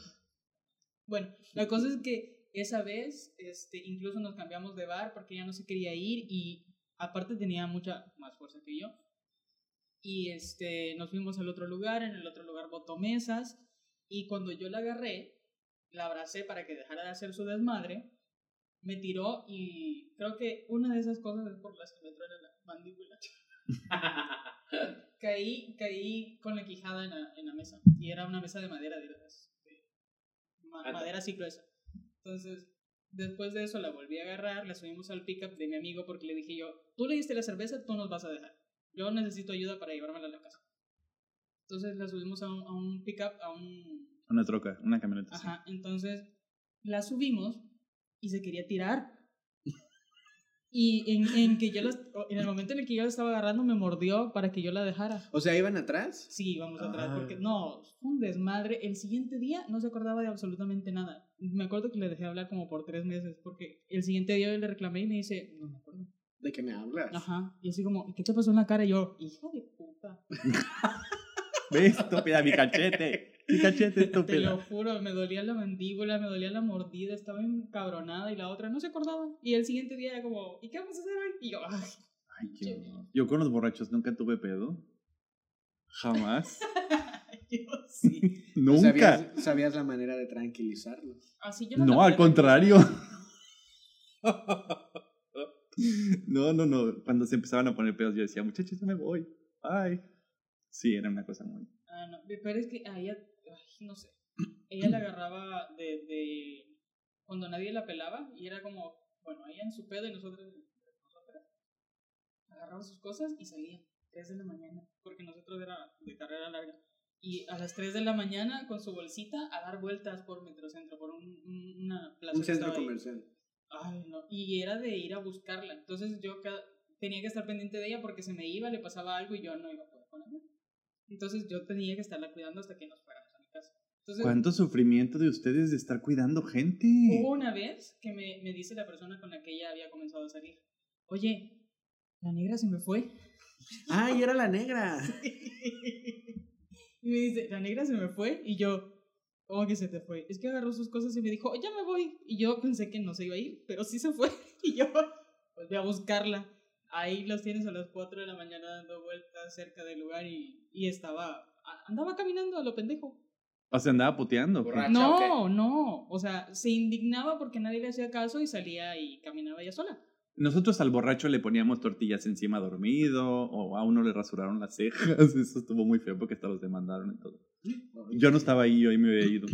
bueno, la cosa es que esa vez, este, incluso nos cambiamos de bar porque ella no se quería ir y aparte tenía mucha más fuerza que yo. Y este, nos fuimos al otro lugar, en el otro lugar botó mesas y cuando yo la agarré, la abracé para que dejara de hacer su desmadre, me tiró y creo que una de esas cosas es por las que me truena la mandíbula. caí, caí con la quijada en la, en la mesa. Y era una mesa de madera, de, de ma- madera así gruesa. Entonces, después de eso la volví a agarrar, la subimos al pickup de mi amigo porque le dije yo, tú le diste la cerveza, tú nos vas a dejar. Yo necesito ayuda para llevármela a la casa. Entonces la subimos a un, a un pickup, a un... Una troca, una camioneta. sí. Ajá, entonces la subimos y se quería tirar. Y en, en, que yo las- en el momento en el que yo la estaba agarrando me mordió para que yo la dejara. O sea, iban atrás. Sí, atrás, Ah. porque no, fue un desmadre. El siguiente día no se acordaba de absolutamente nada. Me acuerdo que le dejé hablar como por tres meses, porque el siguiente día yo le reclamé y me dice, no me acuerdo. ¿De qué me hablas? Ajá, y así como, ¿y qué te pasó en la cara? Y yo, hija de puta. ¿Ves? Estúpida, mi cachete. Mi cachete, Te lo estúpida. juro, me dolía la mandíbula, me dolía la mordida, estaba encabronada y la otra no se acordaba. Y el siguiente día era como, ¿y qué vamos a hacer hoy? Y yo, ay, Ay, qué horror. Yo con los borrachos nunca tuve pedo. Jamás. yo sí. nunca. ¿Sabías, sabías la manera de tranquilizarlos. Así yo no, No, al contrario. No, no, no. Cuando se empezaban a poner pedos, yo decía, muchachos, ya me voy. Ay. Sí, era una cosa muy. Ah, no, pero es que a ella, ay, no sé, ella la agarraba de, de cuando nadie la pelaba y era como, bueno, ella en su pedo y nosotros, nosotras, agarraba sus cosas y salía, 3 de la mañana, porque nosotros era de carrera larga. Y a las 3 de la mañana con su bolsita a dar vueltas por Metrocentro, por un, un- una plaza Un centro ahí. Ay, no. Y era de ir a buscarla. Entonces yo ca- tenía que estar pendiente de ella porque se me iba, le pasaba algo y yo no iba a poder con ella. Entonces yo tenía que estarla cuidando hasta que nos fuéramos a mi casa. Entonces ¿Cuánto sufrimiento de ustedes de estar cuidando gente? hubo una vez que me, me dice la persona con la que ella había comenzado a salir. oye, la negra se me fue. ¡Ay, era la negra! y me dice, la negra se me fue. Y yo, ¿cómo que se te fue? Es que agarró sus cosas y me dijo, ya me voy. Y yo pensé que no se iba a ir, pero sí se fue. Y yo volví a buscarla. Ahí los tienes a las 4 de la mañana dando vueltas cerca del lugar y, y estaba, andaba caminando a lo pendejo. O sea, andaba puteando. Borracha. No, no. O sea, se indignaba porque nadie le hacía caso y salía y caminaba ella sola. Nosotros al borracho le poníamos tortillas encima dormido, o a uno le rasuraron las cejas. Eso estuvo muy feo porque hasta los demandaron y todo. Yo no estaba ahí, yo ahí me había ido.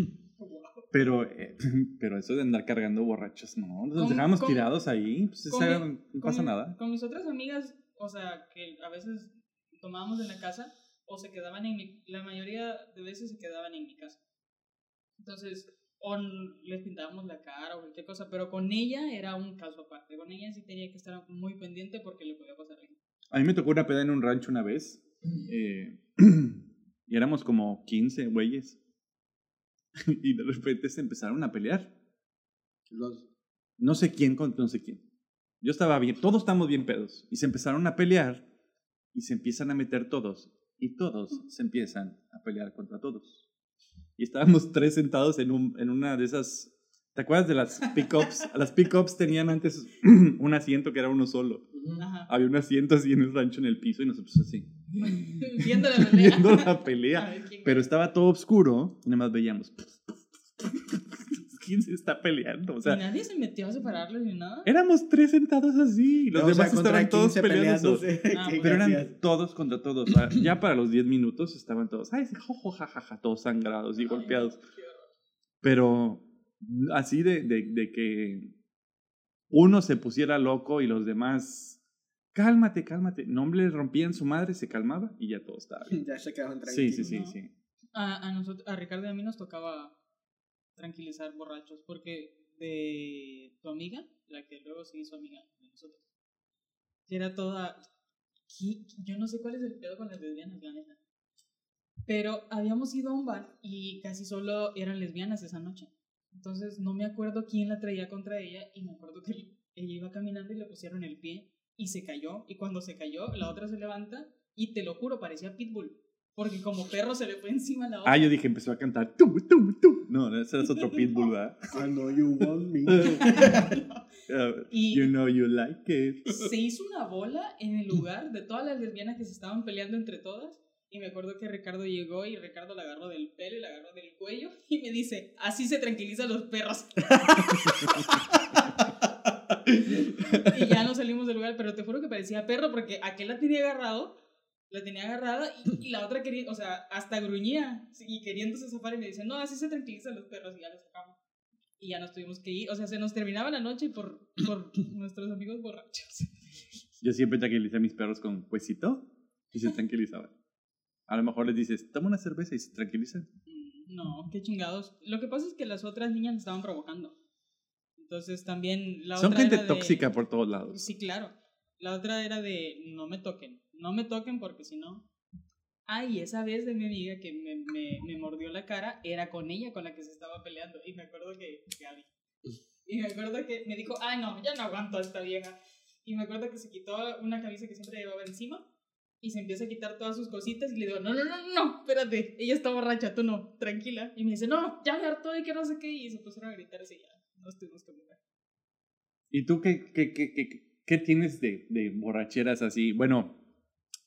Pero, eh, pero eso de andar cargando borrachos, no. Nos dejábamos con- tirados ahí. Pues, con esa- mi- no pasa con- nada. Con mis otras amigas, o sea, que a veces tomábamos en la casa o se quedaban en mi, la mayoría de veces se quedaban en mi casa. Entonces, o les pintábamos la cara o cualquier cosa, pero con ella era un caso aparte. Con ella sí tenía que estar muy pendiente porque le podía pasar algo. A mí me tocó una peda en un rancho una vez. eh, y éramos como 15 güeyes. y de repente se empezaron a pelear. Los... No sé quién con no sé quién. Yo estaba bien, todos estamos bien pedos. Y se empezaron a pelear y se empiezan a meter todos. Y todos se empiezan a pelear contra todos. Y estábamos tres sentados en, un, en una de esas... ¿Te acuerdas de las pickups? Las pickups tenían antes un asiento que era uno solo. Ajá. Había un asiento así en el rancho en el piso y nosotros así, Viendo la pelea. viendo la A pelea. ver Pero estaba todo oscuro y nada más veíamos. ¿Quién se está peleando? O Y sea, nadie se metió a separarlos ni nada. éramos tres sentados así. y Los No, o sea, demás estaban todos 15 peleando. peleándose. Ah, ¿Qué Pero hacías? eran todos contra todos. O sea, ya para los 10 minutos estaban todos, ay, sí, jo, jo, ja, ja, ja", todos sangrados y Ay, golpeados. Pero así de, de, de que uno se pusiera loco y los demás, cálmate, cálmate. No le rompían su madre, se calmaba y ya todo estaba bien. Ya se quedaron Sí, tranquilos. sí, sí, ¿no? sí. A, a, nosotros, a Ricardo y a mí nos tocaba tranquilizar borrachos, porque de tu amiga, la que luego se hizo amiga de nosotros, era toda... Yo no sé cuál es el pedo con las lesbianas, la. Pero habíamos ido a un bar y casi solo eran lesbianas esa noche. Entonces no me acuerdo quién la traía contra ella y me acuerdo que ella iba caminando y le pusieron el pie y se cayó. Y cuando se cayó, la otra se levanta y te lo juro, parecía Pitbull. Porque como perro se le fue encima a la otra. Ah, yo dije, empezó a cantar. "Tú, tú, tú". No, ese es otro pitbull, ¿verdad? I know you want me. Uh, Y- you know you like it. se hizo una bola en el lugar de todas las lesbianas que se estaban peleando entre todas. Y me acuerdo que Ricardo llegó y Ricardo la agarró del pelo y la agarró del cuello y me dice, así se tranquilizan los perros. y ya nos salimos del lugar, pero te juro que parecía perro porque aquel la tenía agarrado, la tenía agarrada y, y la otra quería, o sea, hasta gruñía y queriéndose zafar y me dice, no, así se tranquilizan los perros y ya los sacamos. Y ya nos tuvimos que ir, o sea, se nos terminaba la noche por, por nuestros amigos borrachos. Yo siempre tranquilicé a mis perros con huesito y se tranquilizaban. A lo mejor les dices, toma una cerveza y se tranquilizan. No, qué chingados. Lo que pasa es que las otras niñas me estaban provocando. Entonces también la Son otra gente era de- tóxica por todos lados. Sí, claro. La otra era de no me toquen. No me toquen porque si no. Ay, esa vez de mi amiga que me, me, mordió la cara era con ella con la que se estaba peleando. Y me acuerdo que Gaby. Y me acuerdo que me dijo, ay no, ya no aguanto a esta vieja. Y me acuerdo que se quitó una camisa que siempre llevaba encima y se empieza a quitar todas sus cositas y le digo, no, no, no, no, espérate, ella está borracha, tú no, tranquila. Y me dice, no, ya me hartó de que no sé qué y se pusieron a gritar así, ya, nos tuvimos que mover. ¿Y tú qué, qué, qué, qué, qué tienes de, de borracheras así? Bueno,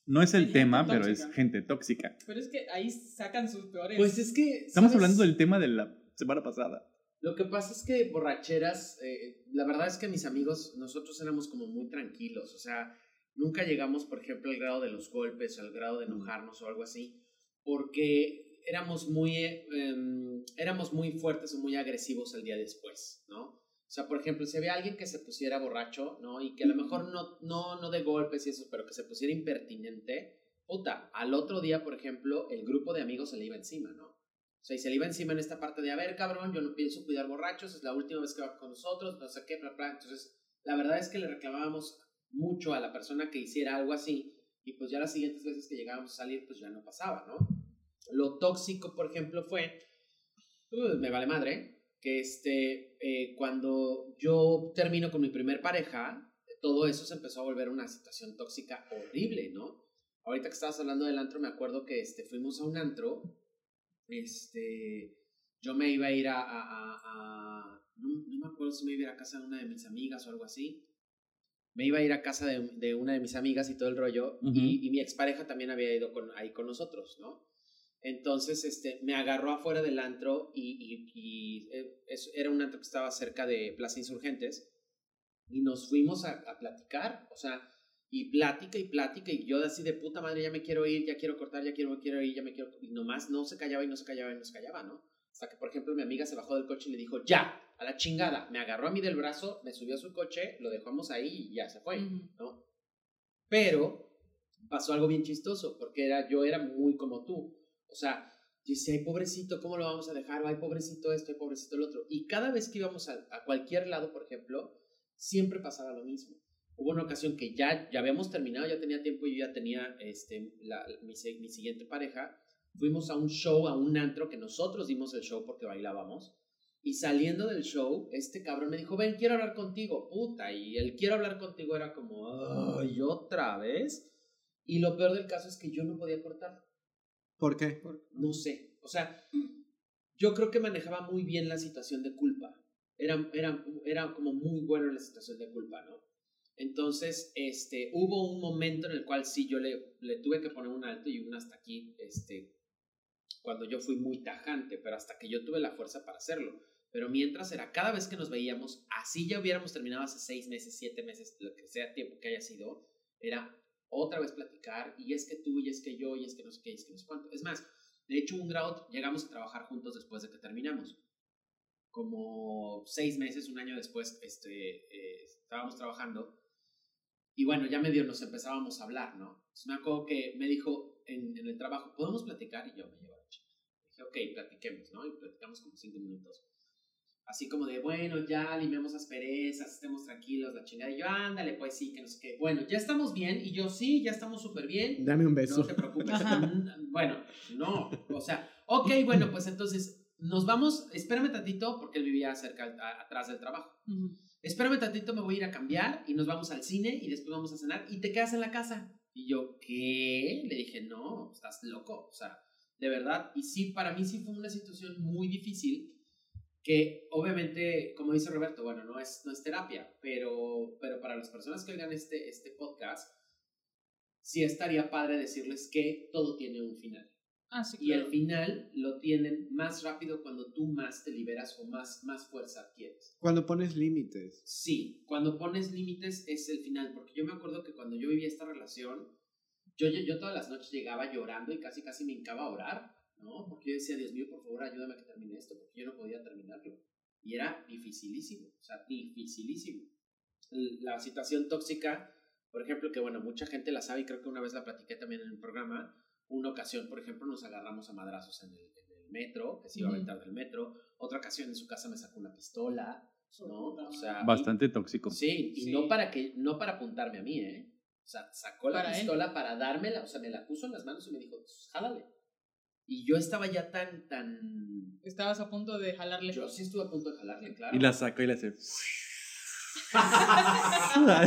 no es el tema, pero es gente tóxica. Pero es que ahí sacan sus peores... Pues es que. Estamos ¿sabes? hablando del tema de la semana pasada. Lo que pasa es que borracheras, eh, la verdad es que mis amigos, nosotros éramos como muy tranquilos, o sea, nunca llegamos, por ejemplo, al grado de los golpes o al grado de enojarnos o algo así, porque éramos muy, eh, em, éramos muy fuertes o muy agresivos el día después, ¿no? O sea, por ejemplo, si había alguien que se pusiera borracho, ¿no? Y que a lo mejor no, no, no de golpes y eso, pero que se pusiera impertinente, puta, al otro día, por ejemplo, el grupo de amigos se le iba encima, ¿no? O sea, y se le iba encima en esta parte de, a ver, cabrón, yo no pienso cuidar borrachos, es la última vez que va con nosotros, no sé qué, bla, bla. Entonces, la verdad es que le reclamábamos mucho a la persona que hiciera algo así, y pues ya las siguientes veces que llegábamos a salir, pues ya no pasaba, ¿no? Lo tóxico, por ejemplo, fue, uh, me vale madre, que este, eh, cuando yo termino con mi primer pareja, todo eso se empezó a volver una situación tóxica horrible, ¿no? Ahorita que estabas hablando del antro, me acuerdo que este, fuimos a un antro, este, yo me iba a ir a, a, a, no, me acuerdo si me iba a ir a casa de una de mis amigas o algo así, me iba a ir a casa de, de una de mis amigas y todo el rollo, y, y, mi expareja también había ido con, ahí con nosotros, ¿no? Entonces, este, me agarró afuera del antro y, y, eh, era un antro que estaba cerca de Plaza Insurgentes y nos fuimos a, a, platicar, o sea, y plática y plática y yo así de puta madre ya me quiero ir, ya quiero cortar, ya quiero, quiero ir, ya me quiero, y nomás no se callaba y no se callaba y no se callaba, ¿no? Hasta que, por ejemplo, mi amiga se bajó del coche y le dijo, ya, a la chingada, me agarró a mí del brazo, me subió a su coche, lo dejamos ahí y ya se fue, ¿no? Pero pasó algo bien chistoso, porque era, yo era muy como tú, o sea, dice, ay, pobrecito, ¿cómo lo vamos a dejar? Ay, pobrecito esto, ay, pobrecito el otro. Y cada vez que íbamos a, cualquier lado, por ejemplo, siempre pasaba lo mismo. Hubo una ocasión que ya, ya habíamos terminado, ya tenía tiempo y yo ya tenía este, mi, mi siguiente pareja. Fuimos a un show, a un antro, que nosotros dimos el show porque bailábamos. Y saliendo del show, este cabrón me dijo, ven, quiero hablar contigo, puta. Y el quiero hablar contigo era como, ay, otra vez. Y lo peor del caso es que yo no podía cortar. ¿Por qué? No sé. O sea, yo creo que manejaba muy bien la situación de culpa. Era, era, era como muy bueno en la situación de culpa, ¿no? Entonces, este, hubo un momento en el cual sí yo le, le tuve que poner un alto y un hasta aquí, este, cuando yo fui muy tajante, pero hasta que yo tuve la fuerza para hacerlo. Pero mientras era, cada vez que nos veíamos, así ya hubiéramos terminado hace seis meses, siete meses, lo que sea tiempo que haya sido, era otra vez platicar, y es que tú, y es que yo, y es que no sé qué, y es que no sé cuánto. Es más, de hecho, un grado llegamos a trabajar juntos después de que terminamos. Como seis meses, un año después, este, eh, estábamos trabajando, y bueno, ya medio nos empezábamos a hablar, ¿no? Entonces me acuerdo que me dijo en, en el trabajo, ¿podemos platicar? Y yo me llevo a la chica. Dije, ok, platiquemos, ¿no? Y platicamos como cinco minutos así como de, bueno, ya limemos asperezas, estemos tranquilos, la chingada. Y yo, ándale, pues sí, que no sé qué. Bueno, ya estamos bien. Y yo, sí, ya estamos súper bien. Dame un beso. No te preocupes. bueno, no, o sea, ok, bueno, pues entonces nos vamos, espérame tantito, porque él vivía cerca, atrás del trabajo. Espérame tantito, me voy a ir a cambiar y nos vamos al cine y después vamos a cenar y te quedas en la casa. Y yo, ¿qué? Le dije, no, estás loco, o sea, de verdad. Y sí, para mí sí fue una situación muy difícil que obviamente, como dice Roberto, bueno, no es, no es terapia, pero, pero para las personas que oigan este, este podcast, sí estaría padre decirles que todo tiene un final. Ah, sí, y el final lo tienen más rápido cuando tú más te liberas o más, más fuerza adquieres. Cuando pones límites. Sí, cuando pones límites es el final, porque yo me acuerdo que cuando yo vivía esta relación, yo, yo, yo todas las noches llegaba llorando y casi casi me hincaba a orar ¿no? Porque yo decía, Dios mío, por favor, ayúdame a que termine esto, porque yo no podía terminarlo. Y era dificilísimo, o sea, dificilísimo. La situación tóxica, por ejemplo, que bueno, mucha gente la sabe y creo que una vez la platiqué también en el programa, una ocasión, por ejemplo, nos agarramos a madrazos en el, metro, que se iba a aventar del metro, otra ocasión en su casa me sacó una pistola, ¿no? O sea, Bastante tóxico. Sí, y no para que, no para apuntarme a mí, ¿eh? O sea, sacó la pistola para dármela, o sea, me la puso en las manos y me dijo, pues, jálale. Y yo estaba ya tan, tan... Estabas a punto de jalarle. Yo sí estuve a punto de jalarle, claro. Y la sacó y le hace...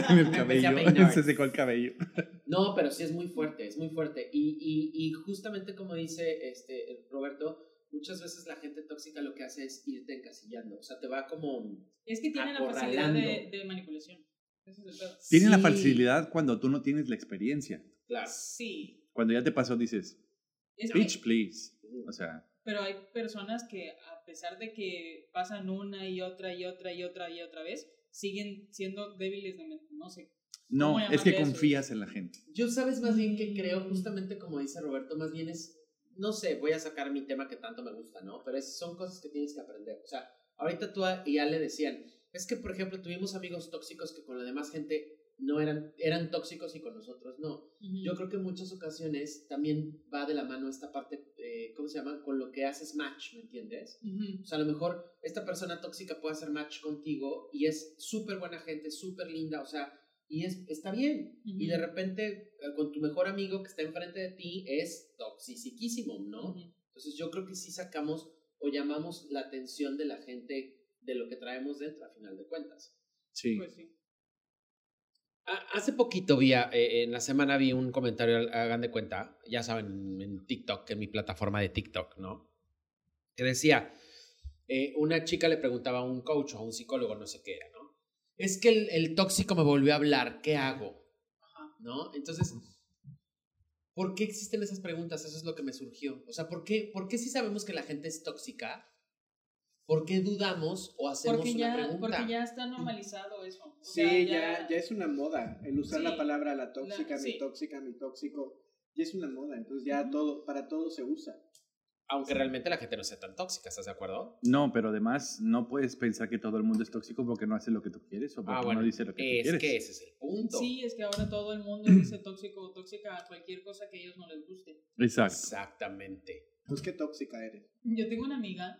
en el cabello. Se secó el cabello. No, pero sí es muy fuerte, es muy fuerte. Y, y, y justamente como dice este Roberto, muchas veces la gente tóxica lo que hace es irte encasillando. O sea, te va como. Es que tienen la facilidad de, de manipulación. Tienen la facilidad cuando tú no tienes la experiencia. Claro. Sí. Cuando ya te pasó, dices, Bitch, please. O sea. Pero hay personas que, a pesar de que pasan una y otra y otra y otra y otra vez, siguen siendo débiles de mente. No sé. No, es que confías en la gente. Yo sabes más bien que creo, justamente como dice Roberto, más bien es, no sé, voy a sacar mi tema que tanto me gusta, ¿no? Pero es, son cosas que tienes que aprender. O sea, ahorita tú y Ale decían, es que, por ejemplo, tuvimos amigos tóxicos que con la demás gente no eran, eran tóxicos y con nosotros no. Yo creo que en muchas ocasiones también va de la mano esta parte, eh, ¿cómo se llama? Con lo que haces match, ¿me entiendes? O sea, a lo mejor esta persona tóxica puede hacer match contigo y es súper buena gente, súper linda, o sea, y es, está bien. Y de repente eh, con tu mejor amigo que está enfrente de ti es toxiciquísimo, ¿no? Entonces yo creo que sí sacamos o llamamos la atención de la gente de lo que traemos dentro, a final de cuentas. Sí. Pues sí. Ha- Hace poquito vi, eh, en la semana vi un comentario, hagan de cuenta, ya saben, en TikTok, en mi plataforma de TikTok, ¿no? Que decía, eh, una chica le preguntaba a un coach o a un psicólogo, no sé qué era, ¿no? Es que el, el tóxico me volvió a hablar, ¿qué hago? ¿No? Entonces, ¿por qué existen esas preguntas? Eso es lo que me surgió. O sea, ¿por qué, por qué si sabemos que la gente es tóxica? ¿Por qué dudamos o hacemos Porque una ya, pregunta? porque ya está normalizado eso. O Sí, sea, ya, ya es una moda. El usar Sí. la palabra la tóxica, La- mi sí. tóxica, mi tóxico, ya es una moda. Entonces ya Ujú. todo, para todo se usa. Aunque realmente la gente no sea tan tóxica, ¿estás de acuerdo? No, pero además no puedes pensar que todo el mundo es tóxico porque no hace lo que tú quieres o porque no dice lo que tú es quieres. que ese es el punto. Sí, es que ahora todo el mundo dice tóxico o tóxica a cualquier cosa que a ellos no les guste. Exacto. Exactamente. Pues qué tóxica eres. Yo tengo una amiga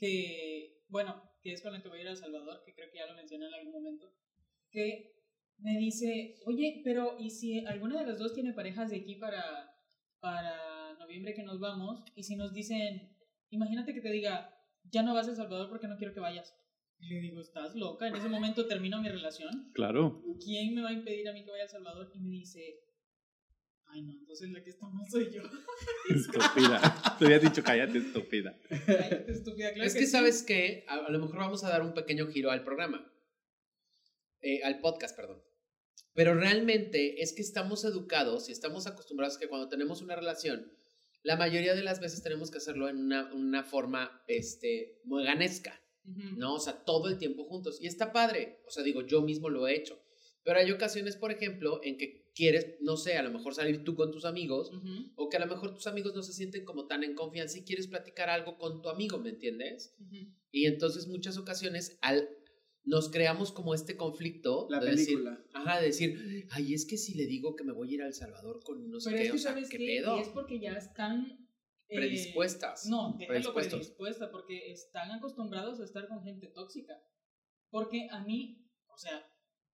que, bueno, que es con la que voy a ir a El Salvador, que creo que ya lo mencioné en algún momento, que me dice, oye, pero ¿y si alguna de las dos tiene parejas de aquí para, para noviembre que nos vamos? Y si nos dicen, imagínate que te diga, ya no vas a El Salvador porque no quiero que vayas. Y le digo, ¿estás loca? En ese momento termino mi relación. Claro. ¿Quién me va a impedir a mí que vaya a El Salvador? Y me dice, ay no, entonces la que está mal soy yo. Estúpida. Te había dicho cállate, estúpida. Cállate, estúpida. Claro es que, sí. sabes que a, a lo mejor vamos a dar un pequeño giro al programa. Eh, al podcast, perdón. Pero realmente es que estamos educados y estamos acostumbrados que cuando tenemos una relación, la mayoría de las veces tenemos que hacerlo en una, una forma este, mueganesca. ¿no? O sea, todo el tiempo juntos. Y está padre. O sea, digo, yo mismo lo he hecho. Pero hay ocasiones, por ejemplo, en que quieres, no sé, a lo mejor salir tú con tus amigos, Ujú, o que a lo mejor tus amigos no se sienten como tan en confianza y quieres platicar algo con tu amigo, ¿me entiendes? ujú. Y entonces muchas ocasiones al, nos creamos como este conflicto La de decir, película. ajá, de decir, ay, es que si le digo que me voy a ir a El Salvador con no sé Pero qué, es que o sea, sabes ¿qué qué? pedo? Y es porque ya están eh, Predispuestas. No, déjalo Predispuestos. predispuesta, porque están acostumbrados a estar con gente tóxica. Porque a mí, o sea,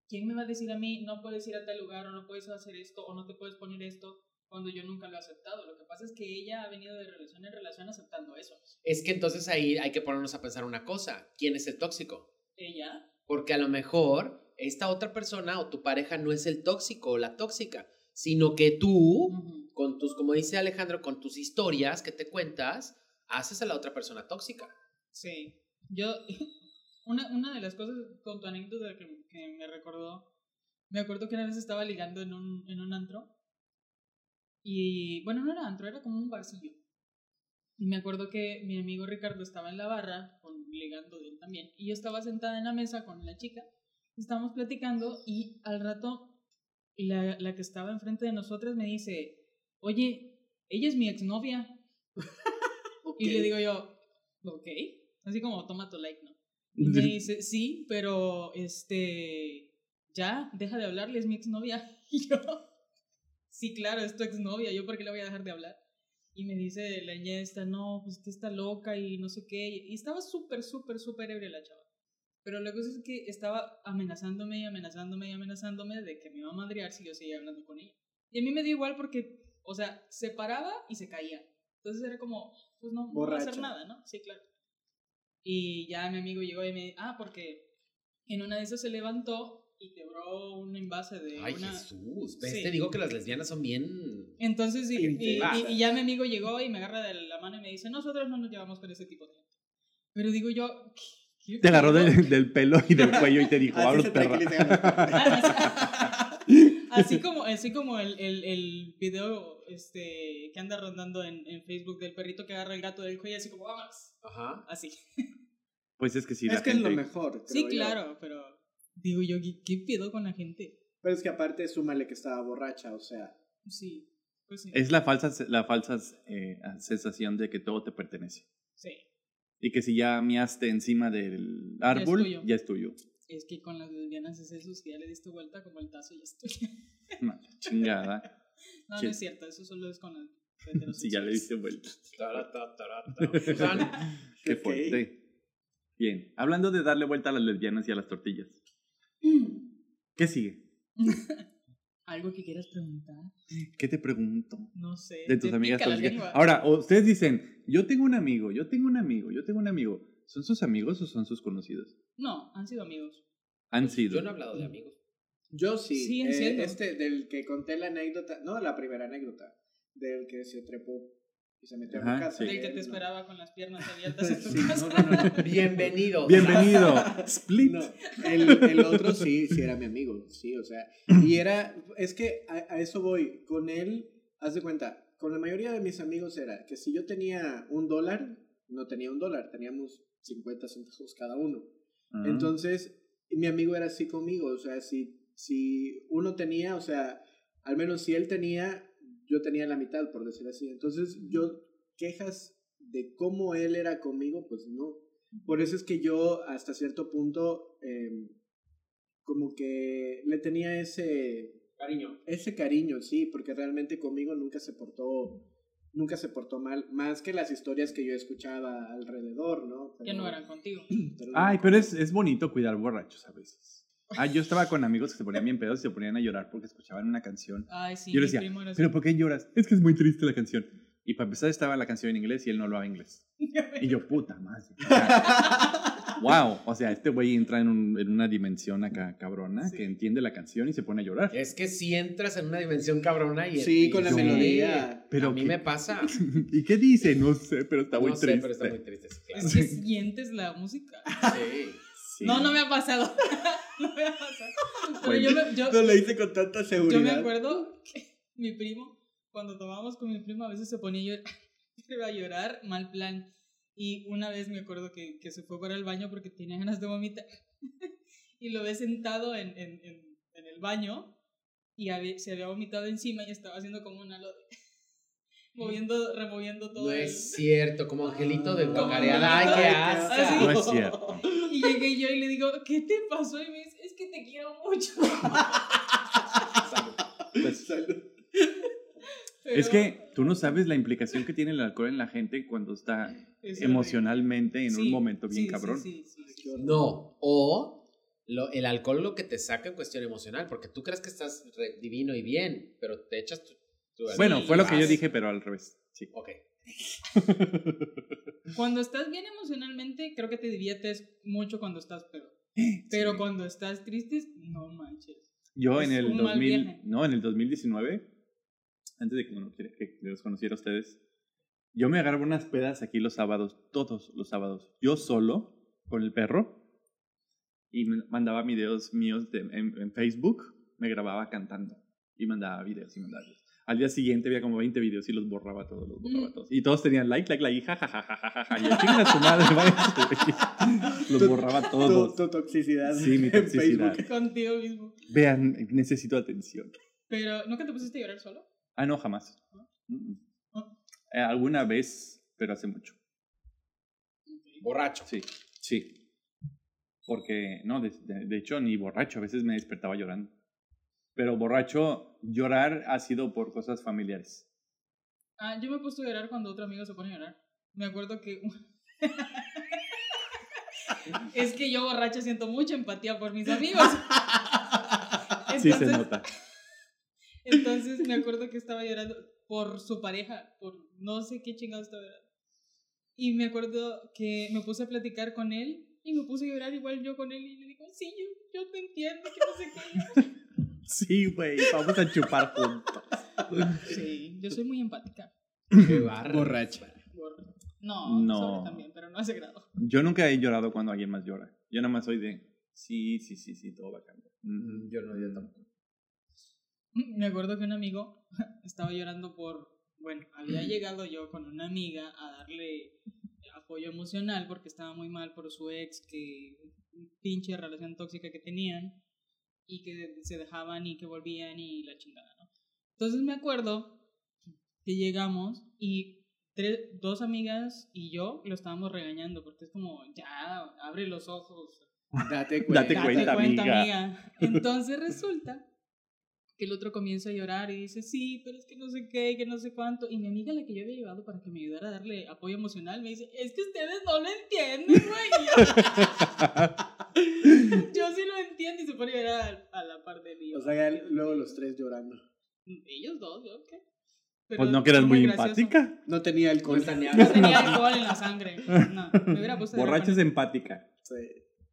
¿quién me va a decir a mí no puedes ir a tal lugar o no puedes hacer esto o no te puedes poner esto cuando yo nunca lo he aceptado? Lo que pasa es que ella ha venido de relación en relación aceptando eso. Es que entonces ahí hay que ponernos a pensar una cosa, ¿quién es el tóxico? Ella, Porque a lo mejor esta otra persona o tu pareja no es el tóxico o la tóxica, sino que tú, con tus, como dice Alejandro, con tus historias que te cuentas, haces a la otra persona tóxica. Sí. Yo, una, una de las cosas con tu anécdota que, que me recordó, me acuerdo que una vez estaba ligando en un, en un antro. Y bueno, no era antro, era como un barcillo. Y me acuerdo que mi amigo Ricardo estaba en la barra, con, ligando de él también. Y yo estaba sentada en la mesa con la chica. Estábamos platicando y al rato la, la que estaba enfrente de nosotras me dice, oye, ella es mi exnovia. Y le digo yo, ok. Así como, toma tu like, ¿no? Y me dice, sí, pero este. Ya, deja de hablarle, es mi exnovia. Y yo, sí, claro, es tu exnovia, ¿yo por qué le voy a dejar de hablar? Y me dice la niña esta, no, pues que está loca y no sé qué. Y estaba súper, súper, súper ebria la chava. Pero la cosa es que estaba amenazándome y amenazándome y amenazándome de que me iba a madrear si yo seguía hablando con ella. Y a mí me dio igual porque, o sea, se paraba y se caía. Entonces era como, pues no, no voy a hacer nada, ¿no? Sí, claro. Y ya mi amigo llegó y me dijo, ah, porque en una de esas se levantó y quebró un envase de Ay, una... Jesús, ves, Sí. te digo que las lesbianas son bien... Entonces, y, y- y- y ya mi amigo llegó y me agarra de la mano y me dice, nosotros no nos llevamos con ese tipo de gente. Pero digo yo, ¿qué- qué Te agarró del, del pelo y del cuello y te dijo, hablo perra. Así como, así como el, el, el video este, que anda rondando en, en Facebook del perrito que agarra el gato del cuello, así como, vámonos. Ajá. Así. Pues es que sí, es la que gente... es lo mejor. Sí, yo. claro, pero digo yo, ¿qué, qué pedo con la gente? Pero es que aparte súmale que estaba borracha, o sea. Sí, pues sí. Es la falsa, la falsa eh, sensación de que todo te pertenece. Sí. Y que si ya miaste encima del árbol, tuyo. ya es tuyo. Es que con las lesbianas es eso, que ya le diste vuelta como el tazo ya estoy. No, chingada. No, no es cierto, eso solo es con las Si ya le diste vuelta. Qué fuerte. Bien, hablando de darle vuelta a las lesbianas y a las tortillas. ¿Qué sigue? ¿Algo que quieras preguntar? ¿Qué te pregunto? No sé. De tus te amigas pica la tóxicas. Ahora, ustedes dicen, yo tengo un amigo, yo tengo un amigo, yo tengo un amigo. ¿Son sus amigos o son sus conocidos? No, han sido amigos. Han Pues, sido. Yo no he hablado de amigos. Yo sí. Sí, eh, este, del que conté la anécdota, no la primera anécdota, del que se trepó y se metió a mi Ajá, casa. sí. Del que te no. esperaba con las piernas abiertas en tu Sí, no, casa. no, no, no. Bienvenido. Bienvenido. Split. No, el, el otro sí, sí era mi amigo, sí, o sea, y era, es que a, a eso voy, con él, haz de cuenta, con la mayoría de mis amigos era que si yo tenía un dólar, no tenía un dólar, teníamos 50 centavos cada uno. Ah. Entonces, mi amigo era así conmigo, o sea, si, si uno tenía, o sea, al menos si él tenía, yo tenía la mitad, por decir así. Entonces, yo quejas de cómo él era conmigo, pues no. Por eso es que yo hasta cierto punto eh, como que le tenía ese Cariño. ese cariño, sí, porque realmente conmigo nunca se portó nunca se portó mal, más que las historias que yo escuchaba alrededor, ¿no? Que no eran contigo. pero- Ay, pero es, es bonito cuidar borrachos a veces. Ah, yo estaba con amigos que se ponían bien pedos y se ponían a llorar porque escuchaban una canción. Ay, sí, Yo le decía, primo era así. ¿pero por qué lloras? Es que es muy triste la canción. Y para empezar estaba la canción en inglés y él no hablaba inglés. Y yo, puta madre. O sea, wow. O sea, este güey entra en, un- en una dimensión acá cabrona que entiende la canción y se pone a llorar. Es que si entras en una dimensión cabrona y Sí, con la y- melodía. Pero a mí ¿qué- me pasa. ¿Y qué dice? No sé, pero está muy no sé, triste. pero está muy triste, sí, claro. Es que sientes la música. Sí. Sí. No, no me ha pasado. no me ha pasado. Pero Bueno. yo, me- yo, No lo hice con tanta yo seguridad. me acuerdo que mi primo, cuando tomábamos con mi primo, a veces se ponía a llorar, iba a llorar, mal plan. Y una vez me acuerdo que, que se fue para el baño porque tenía ganas de vomitar. y lo ve sentado en, en, en, en el baño y había- se había vomitado encima y estaba haciendo como un halo de... moviendo, removiendo todo No el- es cierto, como angelito de Como guacareada. Ay, qué asco. Ah. No es cierto. Y llegué yo y le digo, ¿qué te pasó? Y me dice, es que te quiero mucho. Pues, Pero es que tú no sabes la implicación que tiene el alcohol en la gente cuando está es emocionalmente en Sí, un momento bien sí, sí, cabrón. sí, sí, sí. No, o lo- el alcohol lo que te saca en cuestión emocional, porque tú crees que estás re- divino y bien, pero te echas tu... tu Bueno, fue lo que yo dije, pero al revés. Sí. Ok. Cuando estás bien emocionalmente, creo que te diviertes mucho cuando estás pedo. Pero cuando estás triste, no manches. Yo Es en el un mal 2000, viaje. no, en el 2019, antes de que, bueno, que- los conociera a ustedes, yo me agarraba unas pedas aquí los sábados, todos los sábados, yo solo, con el perro, y mandaba videos míos de- en, en Facebook, me grababa cantando, y mandaba videos y mandaba videos. Al día siguiente había como 20 videos y los borraba todos, los borraba Mm. todos. Y todos tenían like, like, like, jajajajaja. Y chinga su madre, váyanse". Los borraba todos. tu toxicidad. Sí, mi en toxicidad. Facebook. Contigo mismo. Vean, necesito atención. Pero, ¿nunca te pusiste a llorar solo? Ah, no, jamás. Ah. Eh, alguna vez, pero hace mucho. Borracho. Sí, sí. Porque, no, de, de- de hecho, ni borracho, a veces me despertaba llorando. Pero borracho, llorar ha sido por cosas familiares. Ah, yo me he puesto a llorar cuando otro amigo se pone a llorar. Me acuerdo que... es que yo borracho siento mucha empatía por mis amigos. Sí se nota. Entonces me acuerdo que estaba llorando por su pareja, por no sé qué chingado estaba llorando. Y me acuerdo que me puse a platicar con él y me puse a llorar igual yo con él y le digo, sí, yo, yo te entiendo, que no sé qué. Sí, güey, vamos a chupar juntos. Sí, yo soy muy empática. Qué barra. Borracha. No, No. sobre también, pero no hace grado. Yo nunca he llorado cuando alguien más llora. Yo nada más soy de, sí, sí, sí, sí, todo va a cambiar. Mm. Mm, Yo no, yo tampoco. Me acuerdo que un amigo estaba llorando por, bueno, había llegado yo con una amiga a darle apoyo emocional porque estaba muy mal por su ex, que pinche relación tóxica que tenían y que se dejaban y que volvían y la chingada, ¿no? Entonces me acuerdo que llegamos y tres, dos amigas y yo lo estábamos regañando porque es como, ya, abre los ojos, Date cuenta. Date cuenta, amiga. entonces resulta que el otro comienza a llorar y dice, sí, pero es que no sé qué, que no sé cuánto. Y mi amiga, la que yo había llevado para que me ayudara a darle apoyo emocional, me dice, es que ustedes no lo entienden, güey. Lo entiendo y se pone a llorar a la par de mí. O sea, ya luego los tres llorando. Ellos dos, ¿yo qué? Pero Pues no que eras muy empática. No tenía No alcohol. No tenía alcohol en la sangre. No, me hubiera puesto Borracha es empática. Sí.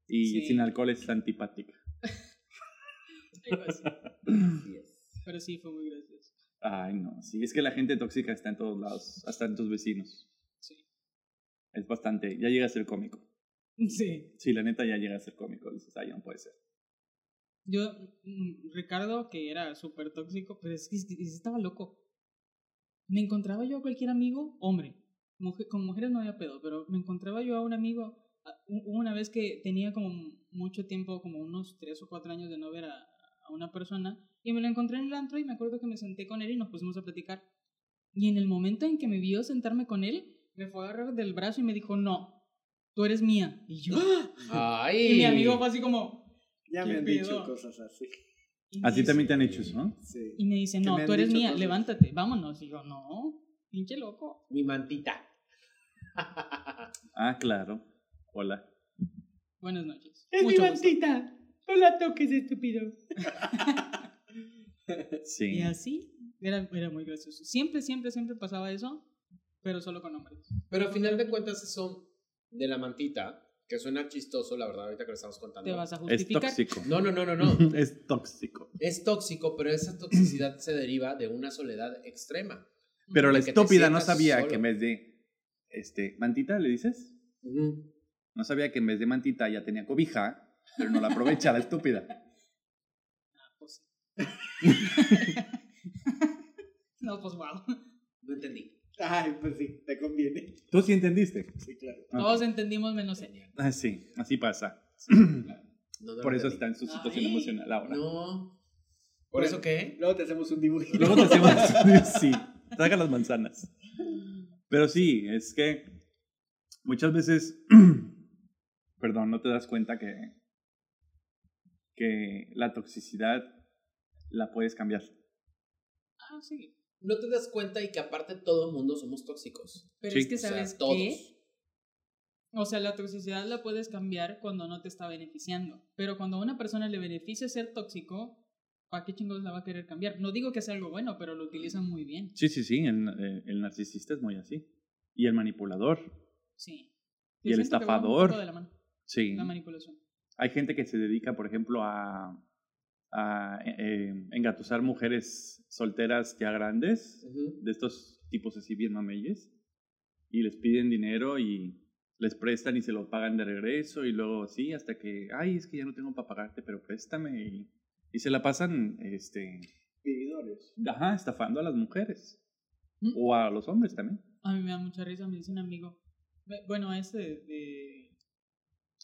Y Sí. sin alcohol es antipática. Algo así. Así es. Pero sí, fue muy gracioso. Ay, no, sí, es que la gente tóxica está en todos lados, hasta en tus vecinos. Sí. Es bastante, ya llega a ser cómico. Sí. Sí, la neta ya llega a ser cómico, dices, ay, no puede ser. Yo, mm, Ricardo, que era súper tóxico, pero es que es- es- estaba loco. Me encontraba yo a cualquier amigo, hombre, mujer, con mujeres no había pedo, pero me encontraba yo a un amigo, una vez que tenía como mucho tiempo, como unos tres o cuatro años de no ver a, a una persona, y me lo encontré en el antro y me acuerdo que me senté con él y nos pusimos a platicar. Y en el momento en que me vio sentarme con él, me fue a agarrar del brazo y me dijo, no, tú eres mía. Y yo, Ay. y mi amigo fue así como... Ya ¿Qué me han dicho cosas así. A ti dice- también te han hecho eso, ¿no? Sí. Y me dice, no, me tú eres mía, cosas. levántate, vámonos. Y yo, no, pinche loco. Mi mantita. Ah, claro. Hola. Buenas noches. Es mi gusto. mantita. No la toques, estúpido. Sí. Y así, era, era muy gracioso. Siempre, siempre, siempre pasaba eso, pero solo con hombres. Pero al final de cuentas, eso de la mantita, que suena chistoso, la verdad, ahorita que lo estamos contando. Te vas a Es justificar. tóxico. No, no, no, no, no. es tóxico. es tóxico, pero esa toxicidad se deriva de una soledad extrema. Pero la estúpida no sabía solo. que en vez de, este, mantita, ¿le dices? No sabía que en vez de mantita ya tenía cobija, pero no la aprovecha la estúpida. Ah, pues no, pues wow. No entendí. Ay, pues sí, te conviene. ¿Tú sí entendiste? Sí, claro. Todos entendimos menos ella. Ah, sí, así pasa. No Por eso está en su situación Ay, emocional ahora. No. ¿Por eso qué? Luego te hacemos un dibujito. Luego te hacemos... sí, traga las manzanas. Pero sí, es que muchas veces, perdón, no te das cuenta que, que la toxicidad la puedes cambiar. Ah, sí. No te das cuenta y que aparte todo el mundo somos tóxicos. Pero Sí. es que, O sea, ¿sabes todos. qué? O sea, la toxicidad la puedes cambiar cuando no te está beneficiando. Pero cuando a una persona le beneficia ser tóxico, ¿para qué chingados la va a querer cambiar? No digo que sea algo bueno, pero lo utilizan muy bien. Sí, sí, sí, el, eh, el narcisista es muy así. Y el manipulador, Sí. Y el siento que va un estafador. poco de la mano, sí. la manipulación. Hay gente que se dedica, por ejemplo, a, a eh, engatusar mujeres solteras ya grandes, de estos tipos así bien mameyes, y les piden dinero y les prestan y se lo pagan de regreso, y luego sí, hasta que, ay, es que ya no tengo para pagarte, pero préstame, y, y se la pasan, este, Vividores. ajá, estafando a las mujeres, ¿Mm? o a los hombres también. A mí me da mucha risa, me dice un amigo, bueno, este de, de-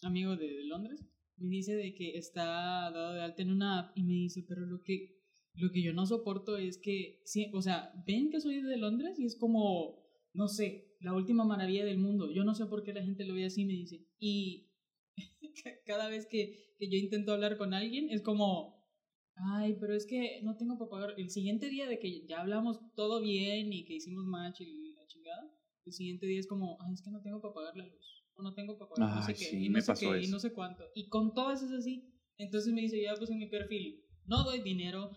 amigo de Londres, me dice de que está dado de alta en una app y me dice, pero lo que, lo que yo no soporto es que, sí, o sea, ven que soy de Londres y es como, no sé, la última maravilla del mundo. Yo no sé por qué la gente lo ve así, me dice. Y ca- cada vez que, que yo intento hablar con alguien es como, ay, pero es que no tengo para pagar. El siguiente día de que ya hablamos todo bien y que hicimos match y la chingada, el siguiente día es como, ay, es que no tengo para pagar la luz. O no tengo para pagar no sé qué. sí, y no sé qué, y eso. no sé cuánto. Y con todas es así. Entonces me dice, ya puse en mi perfil, no doy dinero,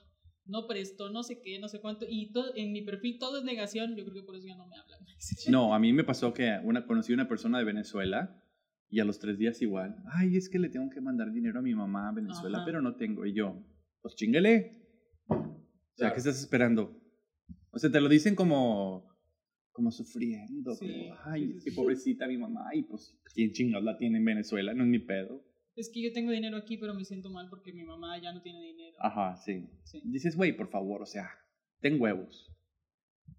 no presto, no sé qué, no sé cuánto. Y todo, en mi perfil todo es negación. Yo creo que por eso ya no me hablan. No, a mí me pasó que una, conocí a una persona de Venezuela y a los tres días igual, ay, es que le tengo que mandar dinero a mi mamá a Venezuela, Ajá. pero no tengo. Y yo, pues chingale. O sea, Claro. ¿qué estás esperando? O sea, te lo dicen como, como sufriendo. Sí, como, ay, sí, es sí, que sí. pobrecita mi mamá. Y pues, ¿quién chingados la tiene en Venezuela? No es mi pedo. Es que yo tengo dinero aquí, pero me siento mal porque mi mamá ya no tiene dinero. Ajá, sí. Sí, Dices, güey, por favor, o sea, ten huevos.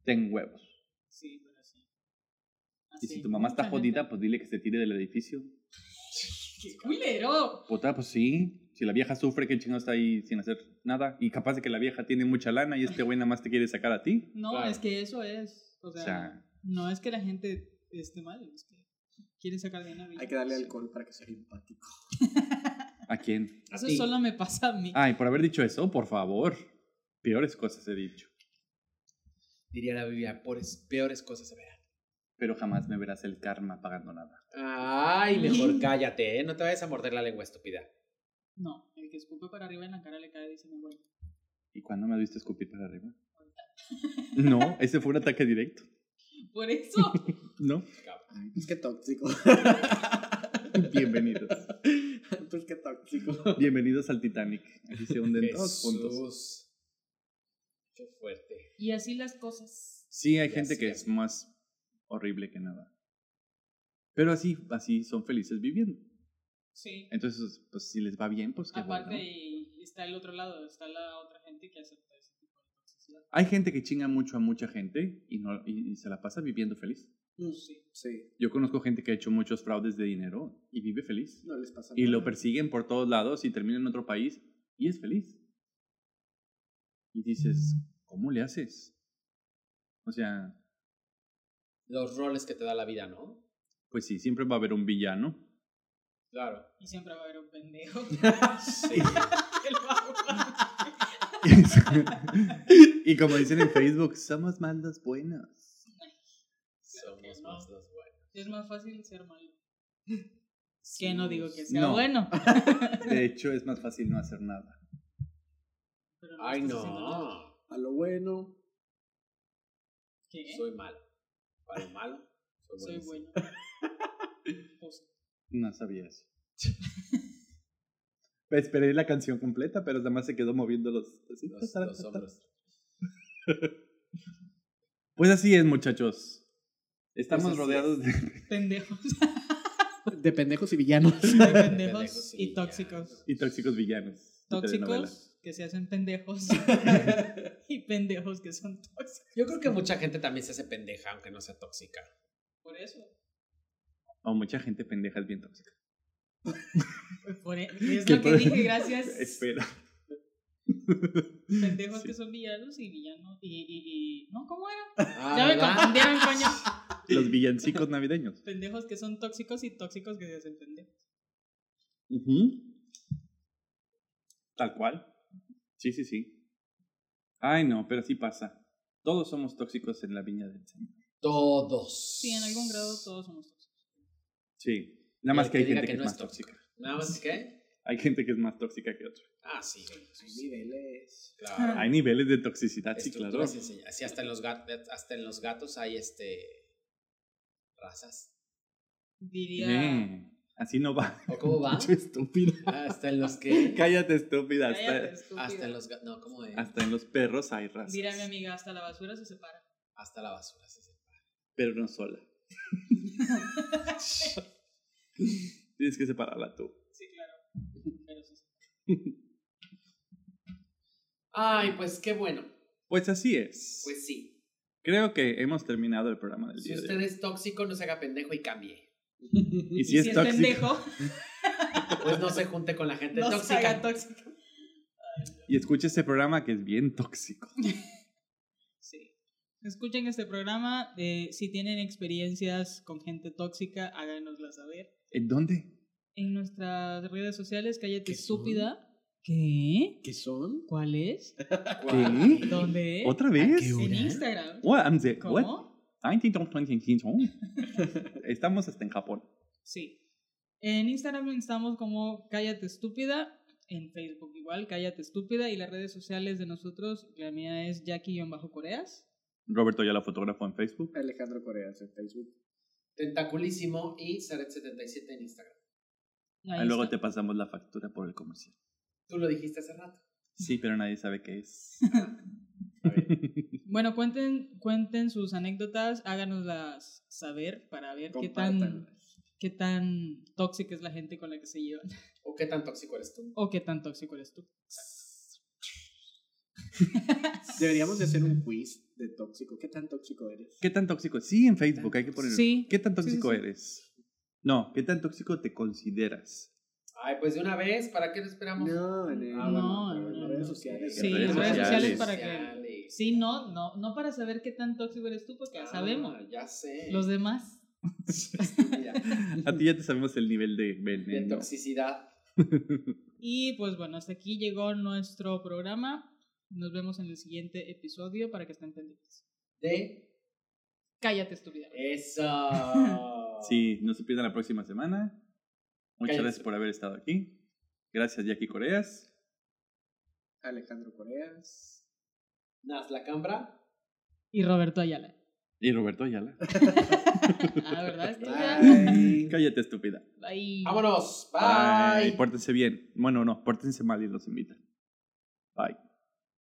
Ten huevos. sí, pero sí. Y Así, si tu mamá está gente- jodida, pues dile que se tire del edificio. ¡Qué culero! Puta, pues sí. Si la vieja sufre, ¿qué chingado está ahí sin hacer nada? Y capaz de que la vieja tiene mucha lana y este güey nada más te quiere sacar a ti. No, Claro. es que eso es. O O sea, no es que la gente esté mal, es que quieren sacar dinero. y- Hay que darle alcohol para que sea simpático. ¿a quién? Eso solo me pasa a mí. Ay, por haber dicho eso, por favor. Peores cosas he dicho. Diría la Biblia, por peores cosas se verán. Pero jamás me verás el karma pagando nada. Ay, mejor cállate, ¿eh? No te vayas a morder la lengua, estúpida. No, el que escupe para arriba en la cara le cae, dice mi abuelo. ¿Y cuándo me has visto escupir para arriba? No, ese fue un ataque directo. Por eso. No. Ay, pues qué tóxico. Bienvenidos. pues qué tóxico. Bienvenidos al Titanic. Así se hunden todos juntos. Jesús. Qué fuerte. Y así las cosas. Sí, hay gente que es más horrible que nada. Pero así, así son felices viviendo. Sí. Entonces, pues si les va bien, pues qué Aparte, bueno. y está el otro lado, está la otra gente que acepta ese tipo de toxicidad. Hay gente que chinga mucho a mucha gente y, no, y, y se la pasa viviendo feliz. Sí. Sí, Yo conozco gente que ha hecho muchos fraudes de dinero y vive feliz. no les pasa Y lo persiguen por todos lados y termina en otro país y es feliz. Y dices, ¿cómo le haces? O sea, Los roles que te da la vida, ¿no? pues sí, siempre va a haber un villano. Claro. Y siempre va a haber un pendejo. Sí. Y como dicen en Facebook, somos más los buenos. Somos no. más los buenos. Es más fácil ser malo. Que no digo que sea No. bueno. De hecho, es más fácil no hacer nada. Pero Ay, haciendo nada. no. A lo bueno. ¿Qué? Soy malo. Para lo malo, soy, Soy bueno. Pues, No sabía eso. Esperé la canción completa, pero nada más se quedó moviendo los... Los, los hombros. Pues así es, muchachos. Estamos Pues rodeados de... pendejos. De pendejos y villanos. De pendejos Pendejos y y tóxicos. y tóxicos villanos. Tóxicos que se hacen pendejos. y pendejos que son tóxicos. Yo creo que mucha gente también se hace pendeja, aunque no sea tóxica. Por eso. O mucha gente pendeja es bien tóxica. Por e- es ¿Qué lo que dije, gracias. Espera. Pendejos Sí. que son villanos y villanos. Y, y, y... No, ¿cómo era? Ah, ya me ¿verdad? confundieron, coño. Los villancicos navideños. Pendejos que son tóxicos y tóxicos que se hacen pendejos. Tal cual. Sí, sí, sí. Ay, no, pero sí pasa. Todos somos tóxicos en la viña del Señor. Todos. Sí, en algún grado todos somos tóxicos. Sí. Nada más que hay gente que que, no es es más tóxica. Nada más que. Hay gente que es más tóxica que otra. Ah, sí. Hay niveles. Claro. Hay niveles de toxicidad, sí, claro. Sí, hasta en los gatos, hasta en los gatos hay este razas. Diría. Eh, así no va. ¿O cómo va? Mucho estúpido. hasta en los que Cállate, estúpida. Hasta, Cállate, estúpida. hasta en los gatos, no, ¿cómo es? hasta en los perros hay razas. Dirá mi amiga, hasta la basura se separa. Hasta la basura se separa. Pero no sola. Tienes que separarla tú. Sí, claro. Pero sí. Ay, pues qué bueno. Pues así es. Pues sí. Creo que hemos terminado el programa del Si día de usted hoy. es tóxico, no se haga pendejo y cambie. Y Y si es tóxico, pendejo, Pues no se junte con la gente no se tóxica. haga tóxico. y escuche este programa que es bien tóxico. Sí. Escuchen este programa. eh, si tienen experiencias con gente tóxica, háganosla saber. ¿En dónde? En nuestras redes sociales, cállate ¿Qué son? estúpida. ¿Qué? ¿Qué son? ¿Cuál es? ¿Qué? ¿Dónde? ¿Otra vez? qué En? Instagram. What? I'm the- what? ¿Cómo? Estamos hasta en Japón. Sí. En Instagram estamos como Cállate Estúpida. En Facebook igual, Cállate Estúpida. Y las redes sociales de nosotros, la mía es Jackie-Coreas. Roberto ya la fotógrafo en Facebook. Alejandro Coreas en Facebook. Tentaculísimo y Zaret77 en Instagram. Ahí Ahí luego está. te pasamos la factura por el comercial. Tú lo dijiste hace rato. Sí, pero nadie sabe qué es. Bueno, cuenten, cuenten sus anécdotas, háganoslas saber para ver qué tan, qué tan tóxica es la gente con la que se llevan. ¿O qué tan tóxico eres tú? O qué tan tóxico eres tú. Deberíamos de hacer un quiz de tóxico. ¿Qué tan tóxico eres? ¿Qué tan tóxico? Sí, en Facebook hay que poner. Sí. ¿Qué tan Sí, sí, tóxico sí. eres? No, ¿qué tan tóxico te consideras? Ay, pues de una vez, ¿para qué lo esperamos? No, en, el- Ah, no, bueno, no, redes no. sociales. Sí, En redes redes sociales, sociales. para que... Sí, no, no, no para saber qué tan tóxico eres tú, porque ya Ah, sabemos. Ya sé. Los demás. A ti ya te sabemos el nivel de de veneno. toxicidad. Y pues bueno, hasta aquí llegó nuestro programa. Nos vemos en el siguiente episodio para que estén pendientes. De Cállate, estúpida. eso. Sí, no se pierdan la próxima semana. Muchas gracias por haber estado aquí. Gracias, Jackie Coreas. Alejandro Coreas. Nas la cambra. Y Roberto Ayala. Y Roberto Ayala. Ah, ¿verdad? estúpida? Bye. Cállate, estúpida. Bye. Vámonos. Bye. Bye. Pórtense bien. Bueno, no, pórtense mal y los invitan. Bye.